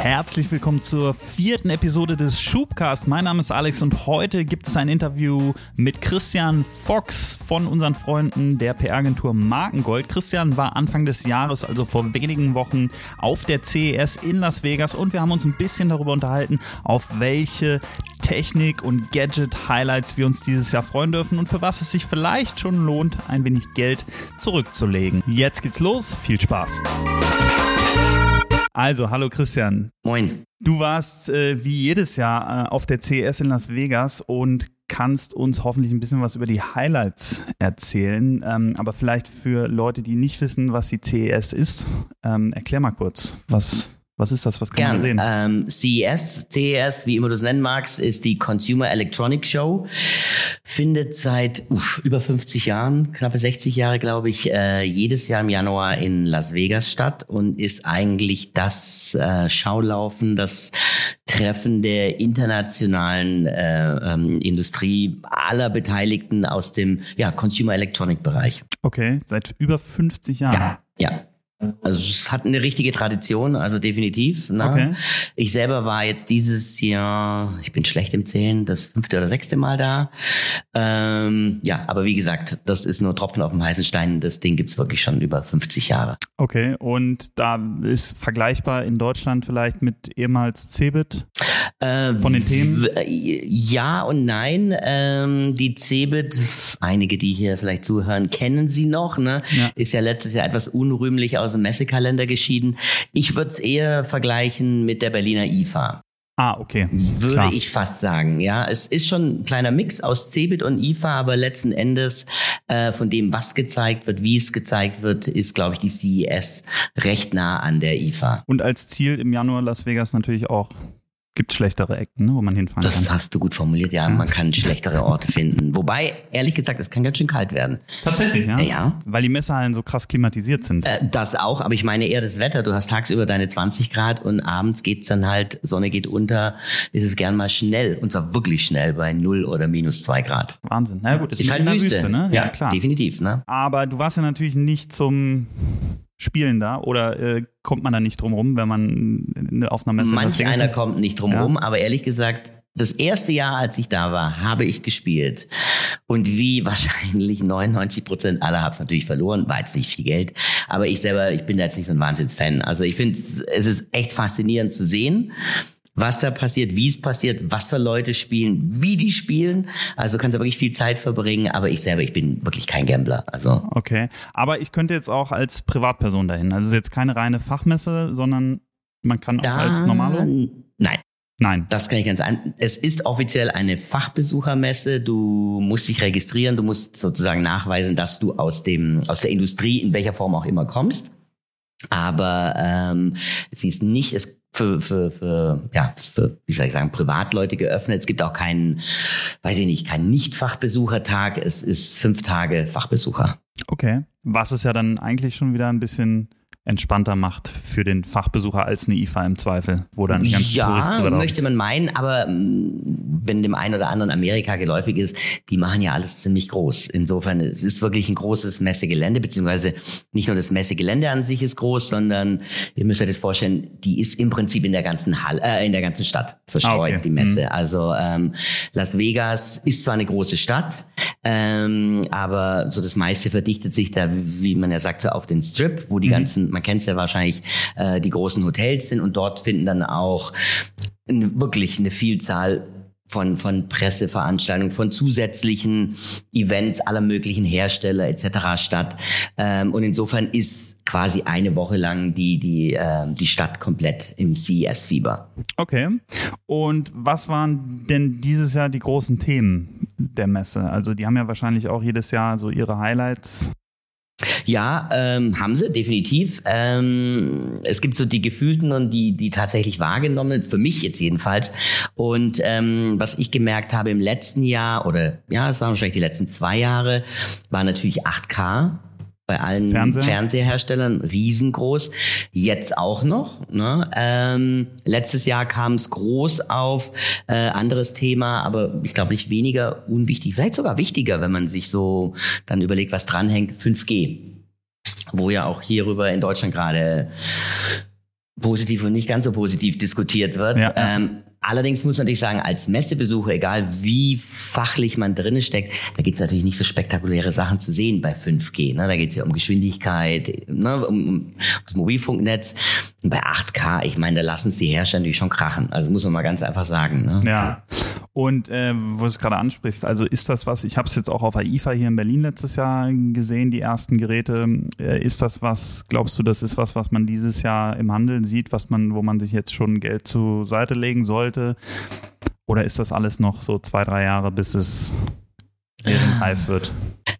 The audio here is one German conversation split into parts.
Herzlich willkommen zur vierten Episode des Schubcast. Mein Name ist Alex und heute gibt es ein Interview mit Christian Fox von unseren Freunden der PR-Agentur Markengold. Christian war Anfang des Jahres, also vor wenigen Wochen, auf der CES in Las Vegas und wir haben uns ein bisschen darüber unterhalten, auf welche Technik- und Gadget-Highlights wir uns dieses Jahr freuen dürfen und für was es sich vielleicht schon lohnt, ein wenig Geld zurückzulegen. Jetzt geht's los. Viel Spaß. Also, hallo Christian. Moin. Du warst äh, wie jedes Jahr äh, auf der CES in Las Vegas und kannst uns hoffentlich ein bisschen was über die Highlights erzählen. Ähm, aber vielleicht für Leute, die nicht wissen, was die CES ist, ähm, erklär mal kurz, was was ist das? Was kann Gern. man sehen? Ähm, CES, CES, wie immer du es nennen magst, ist die Consumer Electronic Show. Findet seit uff, über 50 Jahren, knappe 60 Jahre, glaube ich, äh, jedes Jahr im Januar in Las Vegas statt und ist eigentlich das äh, Schaulaufen, das Treffen der internationalen äh, ähm, Industrie aller Beteiligten aus dem ja, Consumer Electronic Bereich. Okay, seit über 50 Jahren. Ja, ja. Also es hat eine richtige Tradition, also definitiv. Ne? Okay. Ich selber war jetzt dieses Jahr, ich bin schlecht im Zählen, das fünfte oder sechste Mal da. Ähm, ja, aber wie gesagt, das ist nur Tropfen auf dem heißen Stein. Das Ding gibt's wirklich schon über 50 Jahre. Okay, und da ist vergleichbar in Deutschland vielleicht mit ehemals Cebit Äh, von den Themen? w- Ja und nein. Ähm, die Cebit, einige, die hier vielleicht zuhören, kennen sie noch. Ne? Ja. Ist ja letztes Jahr etwas unrühmlich aus dem Messekalender geschieden. Ich würde es eher vergleichen mit der Berliner IFA. Ah, okay. Würde Klar. ich fast sagen, ja. Es ist schon ein kleiner Mix aus Cebit und IFA, aber letzten Endes äh, von dem, was gezeigt wird, wie es gezeigt wird, ist, glaube ich, die CES recht nah an der IFA. Und als Ziel im Januar Las Vegas natürlich auch. Gibt schlechtere Ecken, ne, wo man hinfahren Das kann. hast du gut formuliert, ja. Man kann schlechtere Orte finden. Wobei, ehrlich gesagt, es kann ganz schön kalt werden. Tatsächlich, ja? Ja. Weil die Messehallen so krass klimatisiert sind. Äh, Das auch, aber ich meine eher das Wetter. Du hast tagsüber deine 20 Grad und abends geht's dann halt, Sonne geht unter, ist es gern mal schnell. Und zwar wirklich schnell bei 0 oder minus 2 Grad. Wahnsinn. Na gut, Ist halt mitten in der Wüste. ne? Ja, klar. definitiv, ne? Aber du warst ja natürlich nicht zum Spielen da oder äh, kommt man da nicht drum rum, wenn man auf einer Messe in Las Manch einer ist? kommt nicht drum Ja. rum, aber ehrlich gesagt, das erste Jahr, als ich da war, habe ich gespielt. Und wie wahrscheinlich 99 Prozent aller habe es natürlich verloren, war jetzt nicht viel Geld. Aber ich selber, ich bin da jetzt nicht so ein Wahnsinnsfan. Also ich finde, es ist echt faszinierend zu sehen, was da passiert, wie es passiert, was für Leute spielen, wie die spielen. Also kannst du wirklich viel Zeit verbringen. Aber ich selber, ich bin wirklich kein Gambler. Also Okay. Aber ich könnte jetzt auch als Privatperson dahin. Also es ist jetzt keine reine Fachmesse, sondern man kann auch da, als Normalo. nein. Nein. Das kann ich ganz ein. Es ist offiziell eine Fachbesuchermesse. Du musst dich registrieren. Du musst sozusagen nachweisen, dass du aus dem aus der Industrie in welcher Form auch immer kommst. Aber ähm, sie ist nicht es für, für, für, ja, für, wie soll ich sagen, Privatleute geöffnet. Es gibt auch keinen, weiß ich nicht, keinen Nicht-Fachbesuchertag. Es ist fünf Tage Fachbesucher. Okay. Was es ja dann eigentlich schon wieder ein bisschen entspannter macht für den Fachbesucher als eine IFA im Zweifel, wo dann Touristen Ja, drüber laufen. möchte man meinen, aber mh, wenn dem einen oder anderen Amerika geläufig ist, die machen ja alles ziemlich groß. Insofern, es ist wirklich ein großes Messegelände, beziehungsweise nicht nur das Messegelände an sich ist groß, sondern ihr müsst euch das vorstellen, die ist im Prinzip in der ganzen Hall, äh, in der ganzen Stadt verstreut, Ah, okay. die Messe. Also ähm, Las Vegas ist zwar eine große Stadt, ähm, aber so das meiste verdichtet sich da, wie man ja sagt, so auf den Strip, wo die ganzen, man kennt es ja wahrscheinlich, äh, die großen Hotels sind und dort finden dann auch wirklich eine Vielzahl von, von Presseveranstaltungen, von zusätzlichen Events aller möglichen Hersteller etc. statt. Ähm, und insofern ist quasi eine Woche lang die, die, ähm, die Stadt komplett im CES-Fieber. Okay. Und was waren denn dieses Jahr die großen Themen der Messe? Also die haben ja wahrscheinlich auch jedes Jahr so ihre Highlights. Ja, ähm, haben sie definitiv. Ähm, es gibt so die gefühlten und die, die tatsächlich wahrgenommenen, für mich jetzt jedenfalls. Und ähm, was ich gemerkt habe im letzten Jahr oder ja, es waren wahrscheinlich die letzten zwei Jahre, war natürlich 8K bei allen Fernseher? Fernseherstellern riesengroß. Jetzt auch noch. Ne? Ähm, letztes Jahr kam es groß auf, äh, anderes Thema, aber ich glaube nicht weniger unwichtig, vielleicht sogar wichtiger, wenn man sich so dann überlegt, was dranhängt, 5G. Wo ja auch hierüber in Deutschland gerade positiv und nicht ganz so positiv diskutiert wird. Ja, ja. Ähm, Allerdings muss man natürlich sagen, als Messebesucher, egal wie fachlich man drinne steckt, da gibt es natürlich nicht so spektakuläre Sachen zu sehen bei 5G. Ne? Da geht es ja um Geschwindigkeit, ne? um, um das Mobilfunknetz. Und bei 8K, ich meine, da lassen es die Hersteller natürlich schon krachen. Also muss man mal ganz einfach sagen. Ne? Ja. Und äh, wo du es gerade ansprichst, also ist das was, ich habe es jetzt auch auf AIFA hier in Berlin letztes Jahr gesehen, die ersten Geräte. Äh, ist das was, glaubst du, das ist was, was man dieses Jahr im Handel sieht, was man, wo man sich jetzt schon Geld zur Seite legen sollte? Oder ist das alles noch so zwei, drei Jahre, bis es reif wird?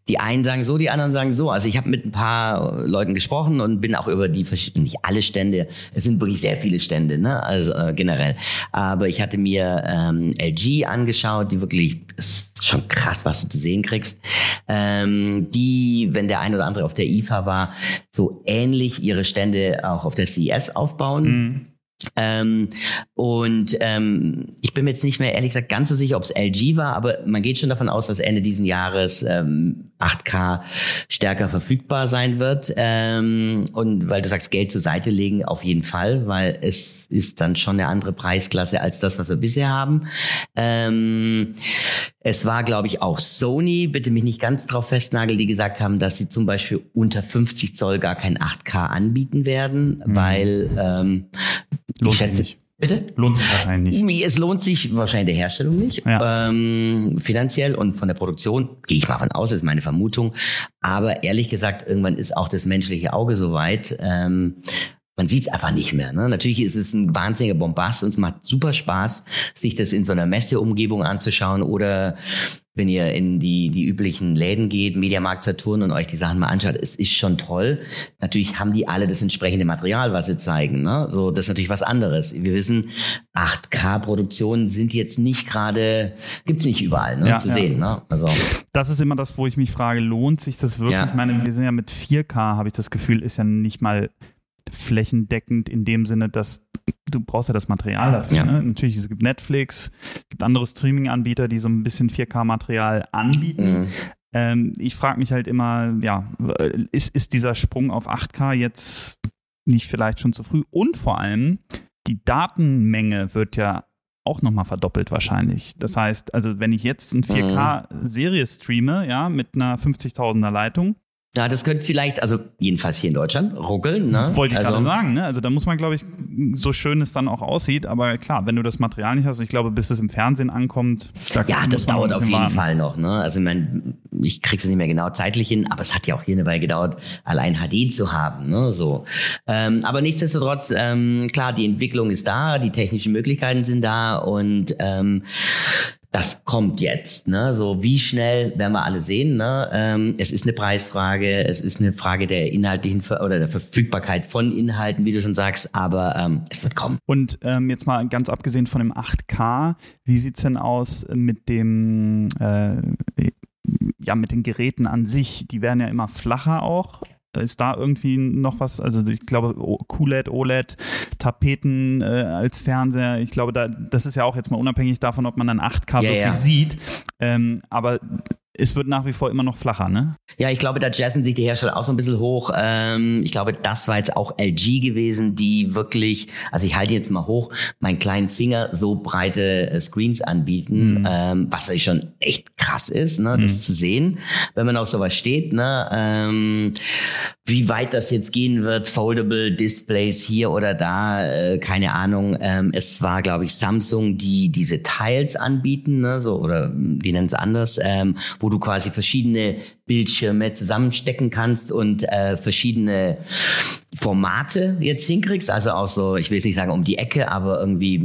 Die einen sagen so, die anderen sagen so. Also ich habe mit ein paar Leuten gesprochen und bin auch über die verschiedenen, nicht alle Stände, es sind wirklich sehr viele Stände, ne? Also äh, generell. Aber ich hatte mir ähm, LG angeschaut, die wirklich ist schon krass, was du zu sehen kriegst. Ähm, die, wenn der ein oder andere auf der IFA war, so ähnlich ihre Stände auch auf der CES aufbauen. Mhm ähm, und ähm, ich bin mir jetzt nicht mehr ehrlich gesagt ganz so sicher, ob es LG war, aber man geht schon davon aus, dass Ende diesen Jahres ähm, 8K stärker verfügbar sein wird. Ähm, und weil du sagst, Geld zur Seite legen, auf jeden Fall, weil es ist dann schon eine andere Preisklasse als das, was wir bisher haben. Ähm, es war, glaube ich, auch Sony, bitte mich nicht ganz drauf festnageln, die gesagt haben, dass sie zum Beispiel unter 50 Zoll gar kein 8K anbieten werden, mhm. weil ähm, Lohnt ich schätze, nicht. Bitte? Lohnt sich wahrscheinlich nicht. Es lohnt sich wahrscheinlich der Herstellung nicht, ja. ähm, finanziell und von der Produktion gehe ich mal von aus, ist meine Vermutung. Aber ehrlich gesagt, irgendwann ist auch das menschliche Auge so weit. Ähm, man sieht es einfach nicht mehr. Ne? Natürlich ist es ein wahnsinniger Bombast und es macht super Spaß, sich das in so einer Messeumgebung anzuschauen oder wenn ihr in die, die üblichen Läden geht, Mediamarkt, Saturn und euch die Sachen mal anschaut, es ist schon toll. Natürlich haben die alle das entsprechende Material, was sie zeigen. Ne? So, das ist natürlich was anderes. Wir wissen, 8K-Produktionen sind jetzt nicht gerade, gibt's nicht überall ne, ja, zu ja. sehen. Ne? Also. Das ist immer das, wo ich mich frage, lohnt sich das wirklich? Ja. Ich meine, wir sind ja mit 4K, habe ich das Gefühl, ist ja nicht mal flächendeckend in dem Sinne, dass du brauchst ja das Material dafür. Ja. Ne? Natürlich, es gibt Netflix, es gibt andere Streaming-Anbieter, die so ein bisschen 4K-Material anbieten. Mhm. Ähm, ich frage mich halt immer, ja, ist, ist dieser Sprung auf 8K jetzt nicht vielleicht schon zu früh? Und vor allem, die Datenmenge wird ja auch nochmal verdoppelt wahrscheinlich. Das heißt, also wenn ich jetzt eine 4K-Serie streame, ja, mit einer 50.000er Leitung, ja, das könnte vielleicht, also jedenfalls hier in Deutschland, ruckeln. Ne? Wollte ich also, gerade sagen. Ne? Also da muss man, glaube ich, so schön es dann auch aussieht. Aber klar, wenn du das Material nicht hast, ich glaube, bis es im Fernsehen ankommt. Da ja, das dauert auf jeden warten. Fall noch. Ne? Also ich meine, ich kriege es nicht mehr genau zeitlich hin, aber es hat ja auch hier eine Weile gedauert, allein HD zu haben. Ne? So. Ähm, aber nichtsdestotrotz, ähm, klar, die Entwicklung ist da, die technischen Möglichkeiten sind da und ähm, das kommt jetzt. Ne? So wie schnell werden wir alle sehen. Ne? Ähm, es ist eine Preisfrage, es ist eine Frage der inhaltlichen Ver oder der Verfügbarkeit von Inhalten, wie du schon sagst, aber ähm, es wird kommen. Und ähm, jetzt mal ganz abgesehen von dem 8K, wie sieht's denn aus mit dem äh, ja mit den Geräten an sich? Die werden ja immer flacher auch. Ist da irgendwie noch was? Also ich glaube QLED, OLED, Tapeten äh, als Fernseher. Ich glaube, da, das ist ja auch jetzt mal unabhängig davon, ob man dann 8K ja, wirklich ja. sieht. Ähm, aber es wird nach wie vor immer noch flacher, ne? Ja, ich glaube, da jazzen sich die Hersteller auch so ein bisschen hoch. Ähm, ich glaube, das war jetzt auch LG gewesen, die wirklich, also ich halte jetzt mal hoch, meinen kleinen Finger so breite äh, Screens anbieten, mhm. ähm, was natürlich schon echt krass ist, ne, das mhm. zu sehen, wenn man auf sowas steht. Ne? Ähm, wie weit das jetzt gehen wird, foldable Displays hier oder da, äh, keine Ahnung. Ähm, es war, glaube ich, Samsung, die diese Tiles anbieten, ne, so oder die nennen es anders, ähm, wo wo du quasi verschiedene Bildschirme zusammenstecken kannst und äh, verschiedene Formate jetzt hinkriegst. Also auch so, ich will jetzt nicht sagen um die Ecke, aber irgendwie,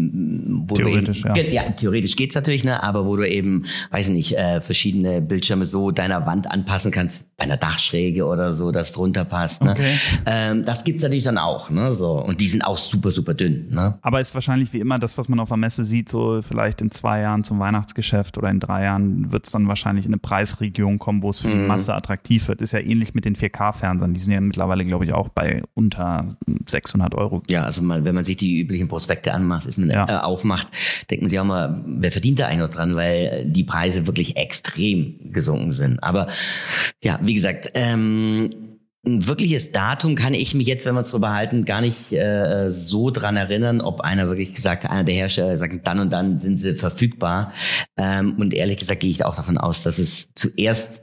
wo theoretisch, du eben, ja. ja. theoretisch geht's natürlich, ne? aber wo du eben, weiß nicht, äh, verschiedene Bildschirme so deiner Wand anpassen kannst, bei einer Dachschräge oder so, das drunter passt. Ne? Okay. Ähm, das gibt's natürlich dann auch, ne? So. Und die sind auch super, super dünn. Ne? Aber ist wahrscheinlich wie immer das, was man auf der Messe sieht, so vielleicht in zwei Jahren zum Weihnachtsgeschäft oder in drei Jahren wird's dann wahrscheinlich in eine Preisregion kommen, wo es für mm. Masse attraktiv wird. Ist ja ähnlich mit den 4K-Fernsehern. Die sind ja mittlerweile, glaube ich, auch bei unter 600 Euro. Ja, also mal, wenn man sich die üblichen Prospekte anmacht, ist man, ja. äh, aufmacht, denken sie auch mal, wer verdient da eigentlich noch dran, weil die Preise wirklich extrem gesunken sind. Aber ja, wie gesagt, ähm, ein wirkliches Datum kann ich mich jetzt, wenn wir uns drüber halten, gar nicht äh, so dran erinnern, ob einer wirklich gesagt einer der Hersteller sagt, dann und dann sind sie verfügbar. Ähm, und ehrlich gesagt gehe ich auch davon aus, dass es zuerst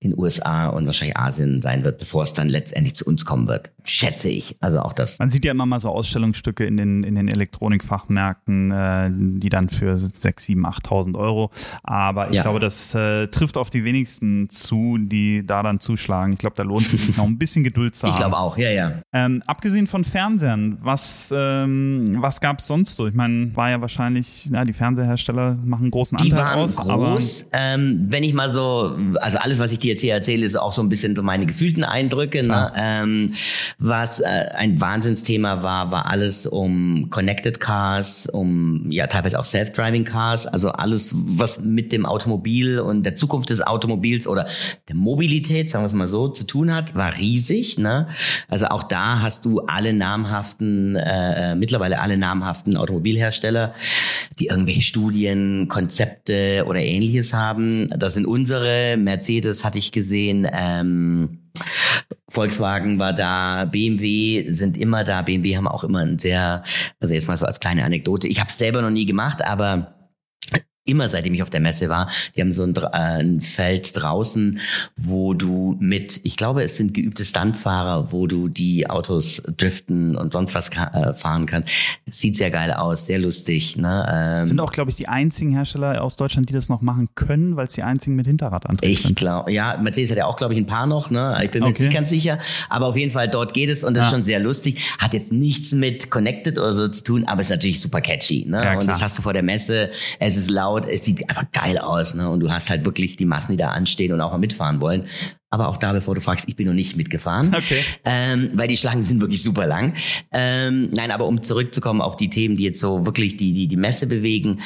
in USA und wahrscheinlich Asien sein wird, bevor es dann letztendlich zu uns kommen wird. Schätze ich. Also auch das. Man sieht ja immer mal so Ausstellungsstücke in den, in den Elektronikfachmärkten, äh, die dann für 6, 7, 8.000 Euro. Aber ich ja. glaube, das äh, trifft auf die wenigsten zu, die da dann zuschlagen. Ich glaube, da lohnt es sich noch ein bisschen Geduld zu haben. Ich glaube auch, ja, ja. Ähm, abgesehen von Fernsehern, was, ähm, was gab es sonst so? Ich meine, war ja wahrscheinlich, ja, die Fernseherhersteller machen großen Anteil die waren aus. Groß, ähm, wenn ich mal so, also alles, was ich dir jetzt hier erzähle, ist auch so ein bisschen so meine gefühlten Eindrücke. Ne? Ähm, was äh, ein Wahnsinnsthema war, war alles um Connected Cars, um ja teilweise auch Self-Driving Cars, also alles, was mit dem Automobil und der Zukunft des Automobils oder der Mobilität, sagen wir es mal so, zu tun hat, war riesig. Ne? Also auch da hast du alle namhaften, äh, äh mittlerweile alle namhaften Automobilhersteller, die irgendwelche Studien, Konzepte oder ähnliches haben. Das sind unsere Mercedes das hatte ich gesehen. Ähm, Volkswagen war da, BMW sind immer da. BMW haben auch immer ein sehr, also jetzt mal so als kleine Anekdote. Ich habe es selber noch nie gemacht, aber immer seitdem ich auf der Messe war. Die haben so ein, äh, ein, Feld draußen, wo du mit, ich glaube, es sind geübte Standfahrer, wo du die Autos driften und sonst was äh, fahren kannst. Sieht sehr geil aus, sehr lustig. Ne? Ähm, sind auch, glaube ich, die einzigen Hersteller aus Deutschland, die das noch machen können, weil es die einzigen mit Hinterradantrieb ich sind. Ich glaube, ja, Mercedes hat ja auch, glaube ich, ein paar noch. Ne? Ich bin mir okay. nicht ganz sicher, aber auf jeden Fall dort geht es und das ja. ist schon sehr lustig. Hat jetzt nichts mit Connected oder so zu tun, aber ist natürlich super catchy. Ne? Ja, und das hast du vor der Messe. Es ist laut laut, es sieht einfach geil aus, ne? Und du hast halt wirklich die Massen, die da anstehen und auch mal mitfahren wollen. Aber auch da, bevor du fragst, ich bin noch nicht mitgefahren, okay. ähm, weil die Schlangen sind wirklich super lang. Ähm, nein, aber um zurückzukommen auf die Themen, die jetzt so wirklich die die die Messe bewegen,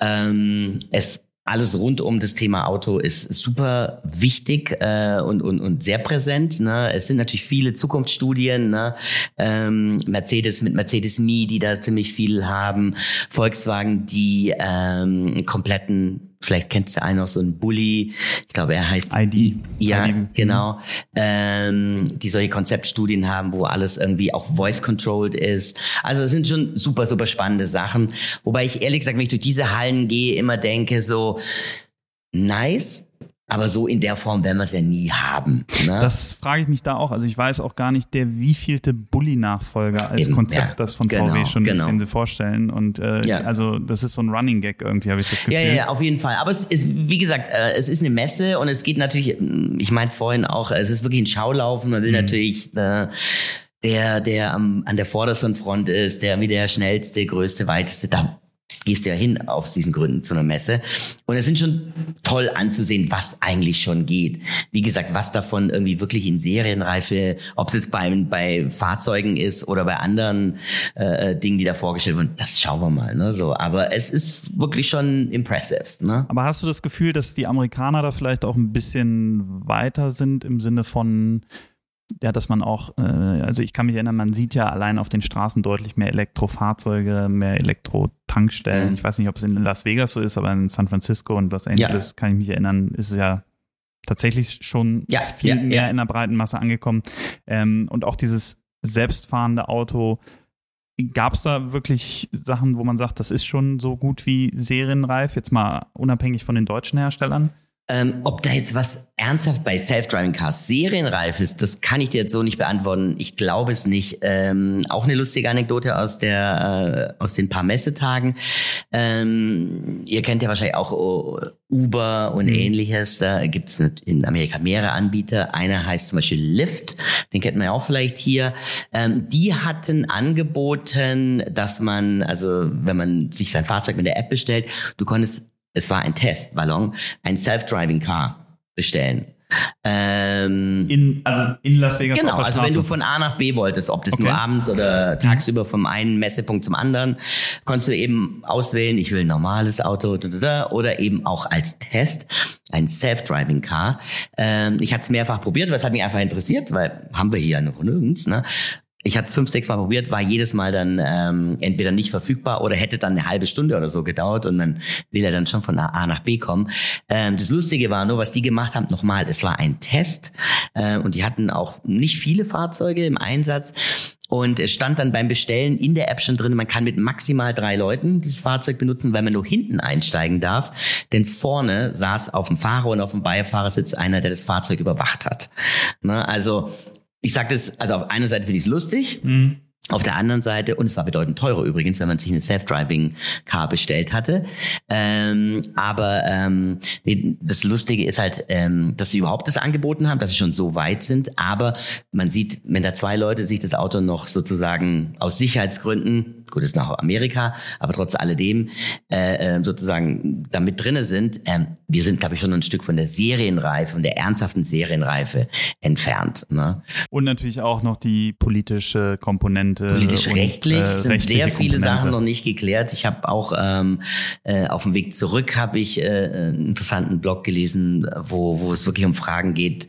ähm, es alles rund um das Thema Auto ist super wichtig äh, und, und, und sehr präsent. Ne? Es sind natürlich viele Zukunftsstudien. Ne? Ähm, Mercedes mit Mercedes Me, die da ziemlich viel haben. Volkswagen, die ähm, kompletten Vielleicht kennst du einen noch so einen Bully. Ich glaube, er heißt ID. Ja, ID. genau. Ähm, die solche Konzeptstudien haben, wo alles irgendwie auch voice controlled ist. Also es sind schon super, super spannende Sachen. Wobei ich ehrlich gesagt, wenn ich durch diese Hallen gehe, immer denke so, nice, aber so in der Form werden wir es ja nie haben. Ne? Das frage ich mich da auch. Also ich weiß auch gar nicht, der wievielte Bully-Nachfolger als Eben, Konzept ja, das von genau, VW schon genau. ist, den sie vorstellen. Und äh, ja. also das ist so ein Running Gag irgendwie, habe ich das Gefühl. Ja, ja, auf jeden Fall. Aber es ist, wie gesagt, äh, es ist eine Messe und es geht natürlich, ich meinte es vorhin auch, es ist wirklich ein Schaulaufen. Man will mhm. natürlich äh, der, der am, an der vordersten Front ist, der wie der schnellste, größte, weiteste, da gehst du ja hin aus diesen Gründen zu einer Messe. Und es sind schon toll anzusehen, was eigentlich schon geht. Wie gesagt, was davon irgendwie wirklich in Serienreife, ob es jetzt bei, bei Fahrzeugen ist oder bei anderen äh, äh, Dingen, die da vorgestellt wurden, das schauen wir mal. Ne? So, aber es ist wirklich schon impressive. Ne? Aber hast du das Gefühl, dass die Amerikaner da vielleicht auch ein bisschen weiter sind im Sinne von ja, dass man auch, äh, also ich kann mich erinnern, man sieht ja allein auf den Straßen deutlich mehr Elektrofahrzeuge, mehr Elektrotankstellen. Mhm. Ich weiß nicht, ob es in Las Vegas so ist, aber in San Francisco und Los Angeles ja. kann ich mich erinnern, ist es ja tatsächlich schon ja, viel ja, mehr in der breiten Masse angekommen. Ähm, und auch dieses selbstfahrende Auto, Gab es da wirklich Sachen, wo man sagt, das ist schon so gut wie serienreif, jetzt mal unabhängig von den deutschen Herstellern? Ähm, ob da jetzt was ernsthaft bei Self-Driving Cars serienreif ist, das kann ich dir jetzt so nicht beantworten. Ich glaube es nicht. Ähm, auch eine lustige Anekdote aus der äh, aus den paar Messetagen. Ähm, ihr kennt ja wahrscheinlich auch oh, Uber und mhm. ähnliches. Da gibt es in Amerika mehrere Anbieter. Einer heißt zum Beispiel Lyft, den kennt man ja auch vielleicht hier. Ähm, die hatten angeboten, dass man, also wenn man sich sein Fahrzeug mit der App bestellt, du konntest es war ein Testballon, ein Self-Driving Car bestellen. Ähm, in, also in Las Vegas. Genau, also wenn du von A nach B wolltest, ob das okay. nur abends oder tagsüber vom einen Messepunkt zum anderen, konntest du eben auswählen, ich will ein normales Auto oder eben auch als Test ein Self-Driving Car. Ähm, ich hatte es mehrfach probiert, weil es hat mich einfach interessiert, weil haben wir hier ja noch nirgends. Ne? Ich hatte es fünf, sechs Mal probiert, war jedes Mal dann ähm, entweder nicht verfügbar oder hätte dann eine halbe Stunde oder so gedauert und man will ja dann schon von A nach B kommen. Ähm, das Lustige war nur, was die gemacht haben, nochmal, es war ein Test äh, und die hatten auch nicht viele Fahrzeuge im Einsatz. Und es stand dann beim Bestellen in der App schon drin, man kann mit maximal drei Leuten dieses Fahrzeug benutzen, weil man nur hinten einsteigen darf. Denn vorne saß auf dem Fahrer und auf dem Beifahrersitz einer, der das Fahrzeug überwacht hat. Ne? Also ich sage das, also auf einer Seite finde ich es lustig. Mhm. Auf der anderen Seite, und es war bedeutend teurer übrigens, wenn man sich eine Self-Driving-Car bestellt hatte. Ähm, aber ähm, das Lustige ist halt, ähm, dass sie überhaupt das angeboten haben, dass sie schon so weit sind. Aber man sieht, wenn da zwei Leute sich das Auto noch sozusagen aus Sicherheitsgründen, gut, ist nach Amerika, aber trotz alledem äh, äh, sozusagen damit drinne sind, ähm, wir sind, glaube ich, schon ein Stück von der Serienreife, von der ernsthaften Serienreife entfernt. Ne? Und natürlich auch noch die politische Komponente Komponente. Politisch-rechtlich äh, sind sehr viele Komponente. Sachen noch nicht geklärt. Ich habe auch ähm, äh, auf dem Weg zurück habe ich äh, einen interessanten Blog gelesen, wo, wo es wirklich um Fragen geht,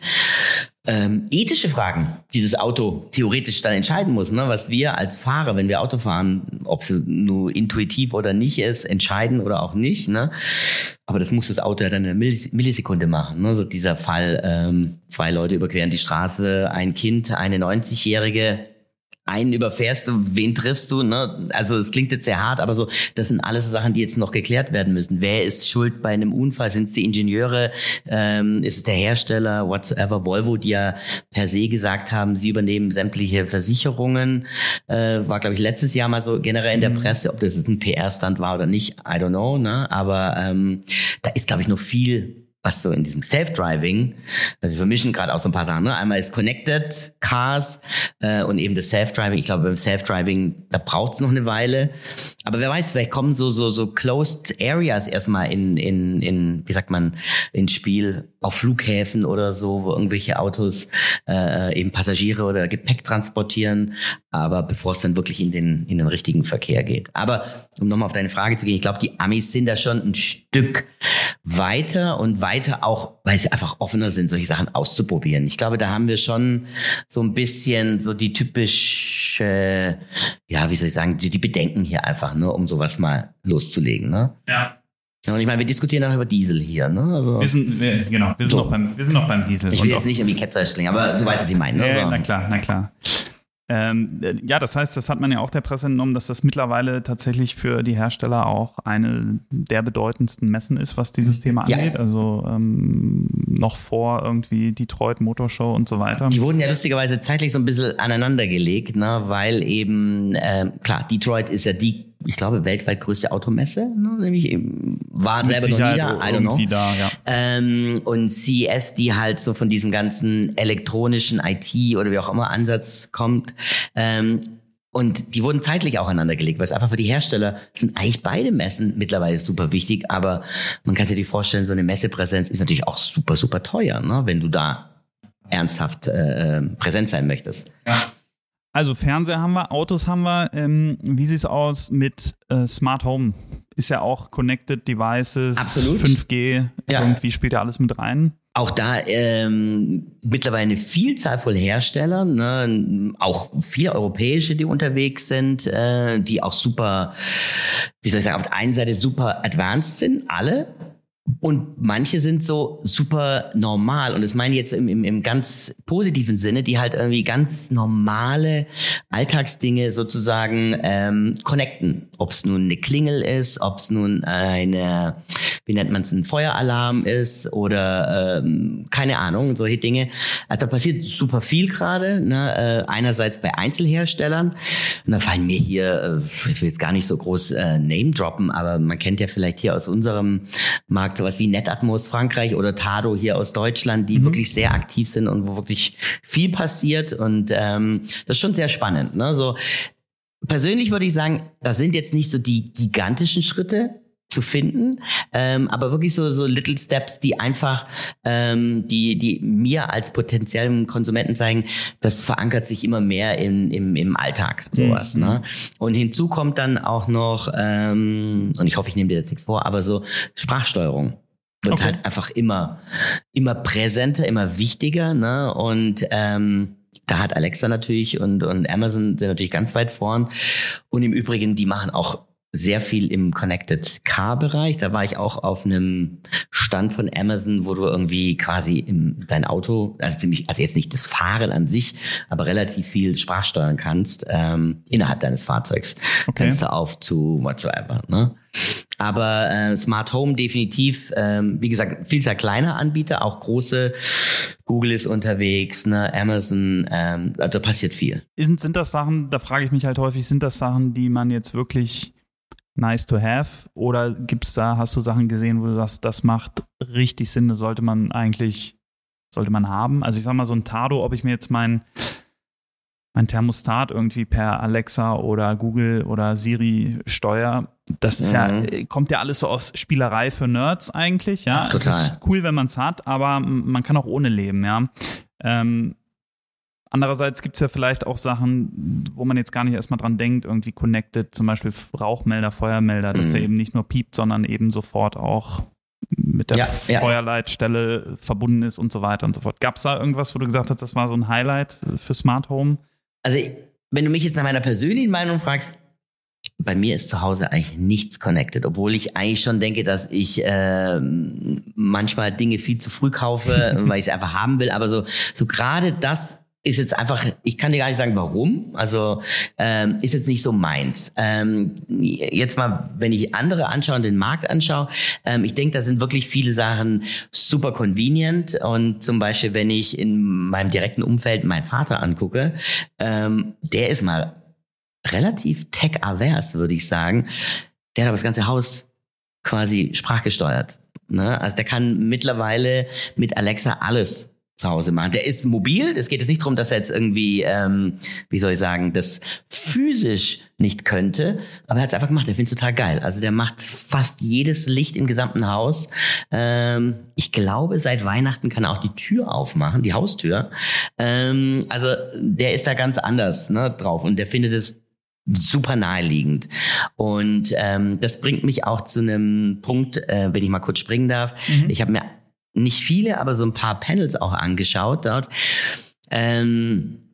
ähm, ethische Fragen, die das Auto theoretisch dann entscheiden muss, ne? was wir als Fahrer, wenn wir Auto fahren, ob es nur intuitiv oder nicht ist, entscheiden oder auch nicht. Ne? Aber das muss das Auto ja dann in einer Millisekunde machen. Ne? So dieser Fall, ähm, zwei Leute überqueren die Straße, ein Kind, eine 90-Jährige, einen überfährst du, wen triffst du, ne? Also es klingt jetzt sehr hart, aber so, das sind alles Sachen, die jetzt noch geklärt werden müssen. Wer ist schuld bei einem Unfall? Sind es die Ingenieure? Ähm, ist es der Hersteller? Whatsoever, Volvo, die ja per se gesagt haben, sie übernehmen sämtliche Versicherungen. Äh, war, glaube ich, letztes Jahr mal so generell in der mhm. Presse, ob das jetzt ein PR-Stand war oder nicht, I don't know, ne? Aber ähm, da ist, glaube ich, noch viel was so in diesem Self-Driving, wir vermischen gerade auch so ein paar Sachen. Ne? Einmal ist Connected Cars äh, und eben das Self-Driving. Ich glaube, beim Self-Driving, da braucht es noch eine Weile. Aber wer weiß, vielleicht kommen so so so Closed Areas erstmal in in in wie sagt man ins Spiel auf Flughäfen oder so, wo irgendwelche Autos äh, eben Passagiere oder Gepäck transportieren. Aber bevor es dann wirklich in den in den richtigen Verkehr geht. Aber um nochmal auf deine Frage zu gehen, ich glaube, die Amis sind da schon ein Stück weiter und weiter auch, weil sie einfach offener sind, solche Sachen auszuprobieren. Ich glaube, da haben wir schon so ein bisschen so die typische, ja, wie soll ich sagen, die, die Bedenken hier einfach, ne, um sowas mal loszulegen. Ne? Ja. Und ich meine, wir diskutieren auch über Diesel hier, ne? Also, wir sind, wir, genau, wir sind, so. noch beim, wir sind noch beim Diesel. Ich will jetzt nicht irgendwie Ketzer aber du weißt, was ich meine. Ne? Ja, so. na klar, na klar. Ähm, äh, ja, das heißt, das hat man ja auch der Presse entnommen, dass das mittlerweile tatsächlich für die Hersteller auch eine der bedeutendsten Messen ist, was dieses Thema angeht. Ja. Also ähm, noch vor irgendwie Detroit Motor Show und so weiter. Die wurden ja lustigerweise zeitlich so ein bisschen aneinandergelegt, ne? weil eben, ähm, klar, Detroit ist ja die ich glaube, weltweit größte Automesse, ne? nämlich war Mit selber Sicherheit noch nie da, I don't know. Da, ja. ähm, und CES, die halt so von diesem ganzen elektronischen IT oder wie auch immer Ansatz kommt. Ähm, und die wurden zeitlich auch aneinander gelegt, weil es einfach für die Hersteller sind eigentlich beide Messen mittlerweile super wichtig, aber man kann sich natürlich vorstellen, so eine Messepräsenz ist natürlich auch super, super teuer, ne? wenn du da ernsthaft äh, präsent sein möchtest. Ja. Also Fernseher haben wir, Autos haben wir. Ähm, wie sieht es aus mit äh, Smart Home? Ist ja auch Connected Devices, Absolut. 5G, ja. irgendwie spielt ja alles mit rein. Auch da ähm, mittlerweile eine Vielzahl von Herstellern, ne, auch viele europäische, die unterwegs sind, äh, die auch super, wie soll ich sagen, auf der einen Seite super advanced sind, alle, und manche sind so super normal. Und das meine ich jetzt im, im, im ganz positiven Sinne, die halt irgendwie ganz normale Alltagsdinge sozusagen ähm, connecten. Ob es nun eine Klingel ist, ob es nun eine, wie nennt man es, ein Feueralarm ist oder ähm, keine Ahnung, solche Dinge. Also da passiert super viel gerade. Ne? Äh, einerseits bei Einzelherstellern. Und da fallen mir hier, äh, ich will jetzt gar nicht so groß äh, Name droppen, aber man kennt ja vielleicht hier aus unserem Markt Markt, sowas wie Netatmos Frankreich oder Tado hier aus Deutschland, die mhm. wirklich sehr aktiv sind und wo wirklich viel passiert. Und ähm, das ist schon sehr spannend. Ne? So persönlich würde ich sagen, das sind jetzt nicht so die gigantischen Schritte, zu finden, ähm, aber wirklich so so Little Steps, die einfach ähm, die die mir als potenziellen Konsumenten zeigen, das verankert sich immer mehr in, im im Alltag sowas. Mhm. Ne? Und hinzu kommt dann auch noch ähm, und ich hoffe, ich nehme dir jetzt nichts vor, aber so Sprachsteuerung wird okay. halt einfach immer immer präsenter, immer wichtiger. Ne? Und ähm, da hat Alexa natürlich und, und Amazon sind natürlich ganz weit vorn. Und im Übrigen, die machen auch sehr viel im Connected Car Bereich. Da war ich auch auf einem Stand von Amazon, wo du irgendwie quasi im, dein Auto, also ziemlich, also jetzt nicht das Fahren an sich, aber relativ viel sprachsteuern kannst ähm, innerhalb deines Fahrzeugs. Okay. Fenster auf zu whatsoever. Ne? Aber äh, Smart Home definitiv, ähm, wie gesagt, viel sehr kleiner Anbieter, auch große. Google ist unterwegs, ne, Amazon, ähm, da passiert viel. Sind, sind das Sachen, da frage ich mich halt häufig, sind das Sachen, die man jetzt wirklich nice to have? Oder gibt's da, hast du Sachen gesehen, wo du sagst, das macht richtig Sinn, das sollte man eigentlich, sollte man haben? Also ich sag mal so ein Tado, ob ich mir jetzt mein, mein Thermostat irgendwie per Alexa oder Google oder Siri steuere, das ist mhm. ja, kommt ja alles so aus Spielerei für Nerds eigentlich, ja. Total. Es ist cool, wenn man es hat, aber man kann auch ohne leben, ja. Ähm, Andererseits gibt es ja vielleicht auch Sachen, wo man jetzt gar nicht erstmal dran denkt, irgendwie connected, zum Beispiel Rauchmelder, Feuermelder, dass mhm. der eben nicht nur piept, sondern eben sofort auch mit der ja, Feuerleitstelle ja. verbunden ist und so weiter und so fort. Gab es da irgendwas, wo du gesagt hast, das war so ein Highlight für Smart Home? Also, wenn du mich jetzt nach meiner persönlichen Meinung fragst, bei mir ist zu Hause eigentlich nichts connected, obwohl ich eigentlich schon denke, dass ich äh, manchmal Dinge viel zu früh kaufe, weil ich es einfach haben will. Aber so, so gerade das ist jetzt einfach, ich kann dir gar nicht sagen, warum. Also ähm, ist jetzt nicht so meins. Ähm, jetzt mal, wenn ich andere anschaue und den Markt anschaue, ähm, ich denke, da sind wirklich viele Sachen super convenient. Und zum Beispiel, wenn ich in meinem direkten Umfeld meinen Vater angucke, ähm, der ist mal relativ tech-avers, würde ich sagen. Der hat aber das ganze Haus quasi sprachgesteuert. Ne? Also der kann mittlerweile mit Alexa alles zu Hause machen. Der ist mobil. Es geht jetzt nicht darum, dass er jetzt irgendwie, ähm, wie soll ich sagen, das physisch nicht könnte, aber er hat es einfach gemacht. Er findet es total geil. Also der macht fast jedes Licht im gesamten Haus. Ähm, ich glaube, seit Weihnachten kann er auch die Tür aufmachen, die Haustür. Ähm, also der ist da ganz anders ne, drauf und der findet es super naheliegend. Und ähm, das bringt mich auch zu einem Punkt, äh, wenn ich mal kurz springen darf. Mhm. Ich habe mir nicht viele, aber so ein paar Panels auch angeschaut dort. Ähm,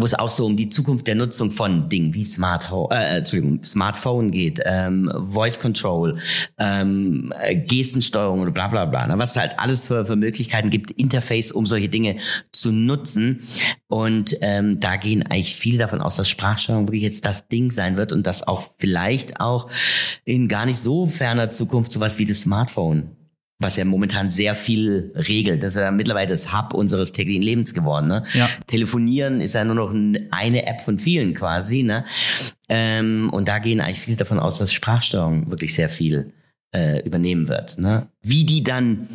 wo es auch so um die Zukunft der Nutzung von Dingen wie Smart Home, äh, Entschuldigung, Smartphone geht, ähm, Voice Control, ähm, Gestensteuerung oder bla bla bla. Ne? Was es halt alles für, für Möglichkeiten gibt, Interface, um solche Dinge zu nutzen. Und ähm, da gehen eigentlich viel davon aus, dass Sprachsteuerung wirklich jetzt das Ding sein wird und dass auch vielleicht auch in gar nicht so ferner Zukunft sowas wie das Smartphone was ja momentan sehr viel regelt. Das ist ja mittlerweile das Hub unseres täglichen Lebens geworden. Ne? Ja. Telefonieren ist ja nur noch eine App von vielen quasi. Ne? Ähm, und da gehen eigentlich viele davon aus, dass Sprachsteuerung wirklich sehr viel äh, übernehmen wird. Ne? Wie die dann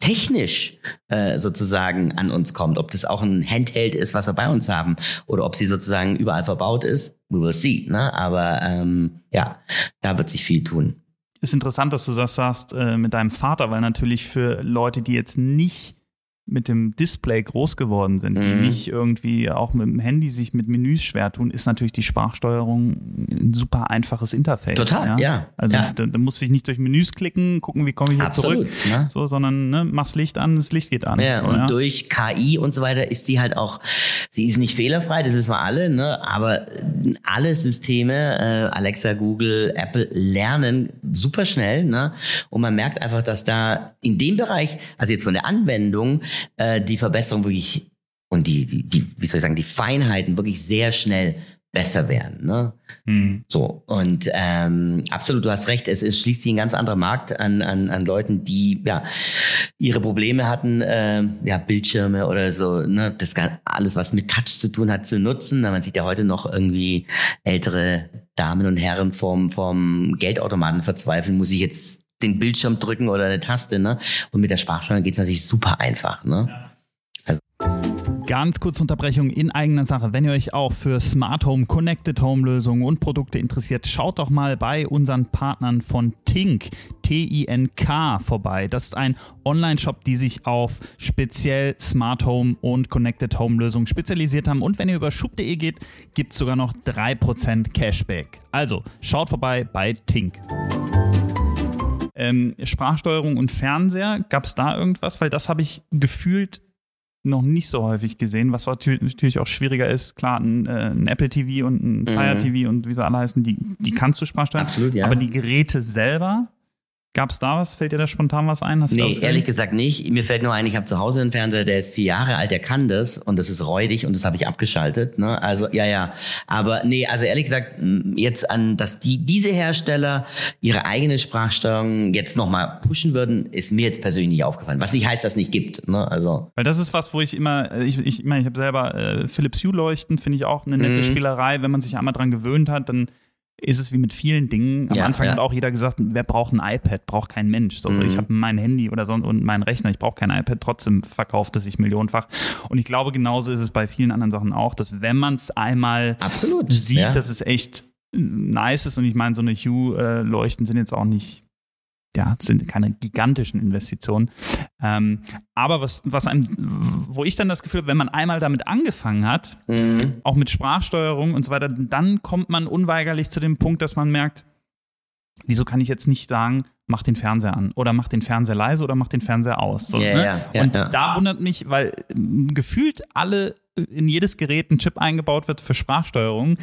technisch äh, sozusagen an uns kommt, ob das auch ein Handheld ist, was wir bei uns haben, oder ob sie sozusagen überall verbaut ist, we will see. Ne? Aber ähm, ja, da wird sich viel tun ist interessant, dass du das sagst äh, mit deinem Vater, weil natürlich für Leute, die jetzt nicht mit dem Display groß geworden sind, mhm. die nicht irgendwie auch mit dem Handy sich mit Menüs schwer tun, ist natürlich die Sprachsteuerung ein super einfaches Interface. Total, ja. ja. Also ja. Da, da musst du dich nicht durch Menüs klicken, gucken, wie komme ich hier Absolut, zurück, ne? so, sondern ne, machst Licht an, das Licht geht an. Ja, so, und ja. durch KI und so weiter ist sie halt auch, sie ist nicht fehlerfrei, das wissen wir alle, ne? aber alle Systeme, äh, Alexa, Google, Apple, lernen super schnell ne? und man merkt einfach, dass da in dem Bereich, also jetzt von der Anwendung, äh, die Verbesserung wirklich und die, die, die, wie soll ich sagen, die Feinheiten wirklich sehr schnell besser werden. Ne? Hm. So, und ähm, absolut, du hast recht, es, es schließt sich ein ganz anderer Markt an, an, an Leuten, die ja ihre Probleme hatten, äh, ja, Bildschirme oder so, ne, das alles, was mit Touch zu tun hat, zu nutzen. Man sieht ja heute noch irgendwie ältere Damen und Herren vom, vom Geldautomaten verzweifeln, muss ich jetzt den Bildschirm drücken oder eine Taste, ne? Und mit der Sprachsteuerung geht's natürlich super einfach, ne? Also. Ganz kurze Unterbrechung in eigener Sache. Wenn ihr euch auch für Smart Home, Connected Home Lösungen und Produkte interessiert, schaut doch mal bei unseren Partnern von Tink, T-I-N-K vorbei. Das ist ein Online-Shop, die sich auf speziell Smart Home und Connected Home Lösungen spezialisiert haben. Und wenn ihr über schub.de geht, gibt es sogar noch 3% Cashback. Also schaut vorbei bei Tink. Ähm, Sprachsteuerung und Fernseher, gab es da irgendwas? Weil das habe ich gefühlt noch nicht so häufig gesehen, was natürlich auch schwieriger ist. Klar, ein, äh, ein Apple TV und ein Fire mhm. TV und wie sie alle heißen, die, die kannst du sprachsteuern. Absolut, ja. Aber die Geräte selber, Gab es da was? Fällt dir da spontan was ein? Hast nee, ehrlich gesagt nicht. Mir fällt nur ein, ich habe zu Hause einen Fernseher, der ist vier Jahre alt, der kann das und das ist räudig und das habe ich abgeschaltet. Ne? Also ja, ja. Aber nee, also ehrlich gesagt, jetzt an, dass die diese Hersteller ihre eigene Sprachsteuerung jetzt nochmal pushen würden, ist mir jetzt persönlich nicht aufgefallen. Was nicht heißt, dass es nicht gibt. Ne? Also. Weil das ist was, wo ich immer, äh, ich, ich, ich, mein, ich habe selber äh, Philips Hue leuchten, finde ich auch eine nette mhm. Spielerei. Wenn man sich einmal dran gewöhnt hat, dann ist es wie mit vielen Dingen. Am ja, Anfang ja. hat auch jeder gesagt, wer braucht ein iPad, braucht kein Mensch. So, mhm. Ich habe mein Handy oder so und meinen Rechner, ich brauche kein iPad, trotzdem verkauft es sich millionenfach. Und ich glaube, genauso ist es bei vielen anderen Sachen auch, dass wenn man es einmal Absolut, sieht, ja. dass es echt nice ist und ich meine, so eine Hue-Leuchten sind jetzt auch nicht ja, sind keine gigantischen Investitionen. Ähm, aber was, was einem, wo ich dann das Gefühl habe, wenn man einmal damit angefangen hat, mhm. auch mit Sprachsteuerung und so weiter, dann kommt man unweigerlich zu dem Punkt, dass man merkt, wieso kann ich jetzt nicht sagen, mach den Fernseher an oder mach den Fernseher leise oder mach den Fernseher aus. So, yeah, ne? yeah, yeah, und da wundert mich, weil gefühlt alle in jedes Gerät ein Chip eingebaut wird für Sprachsteuerung.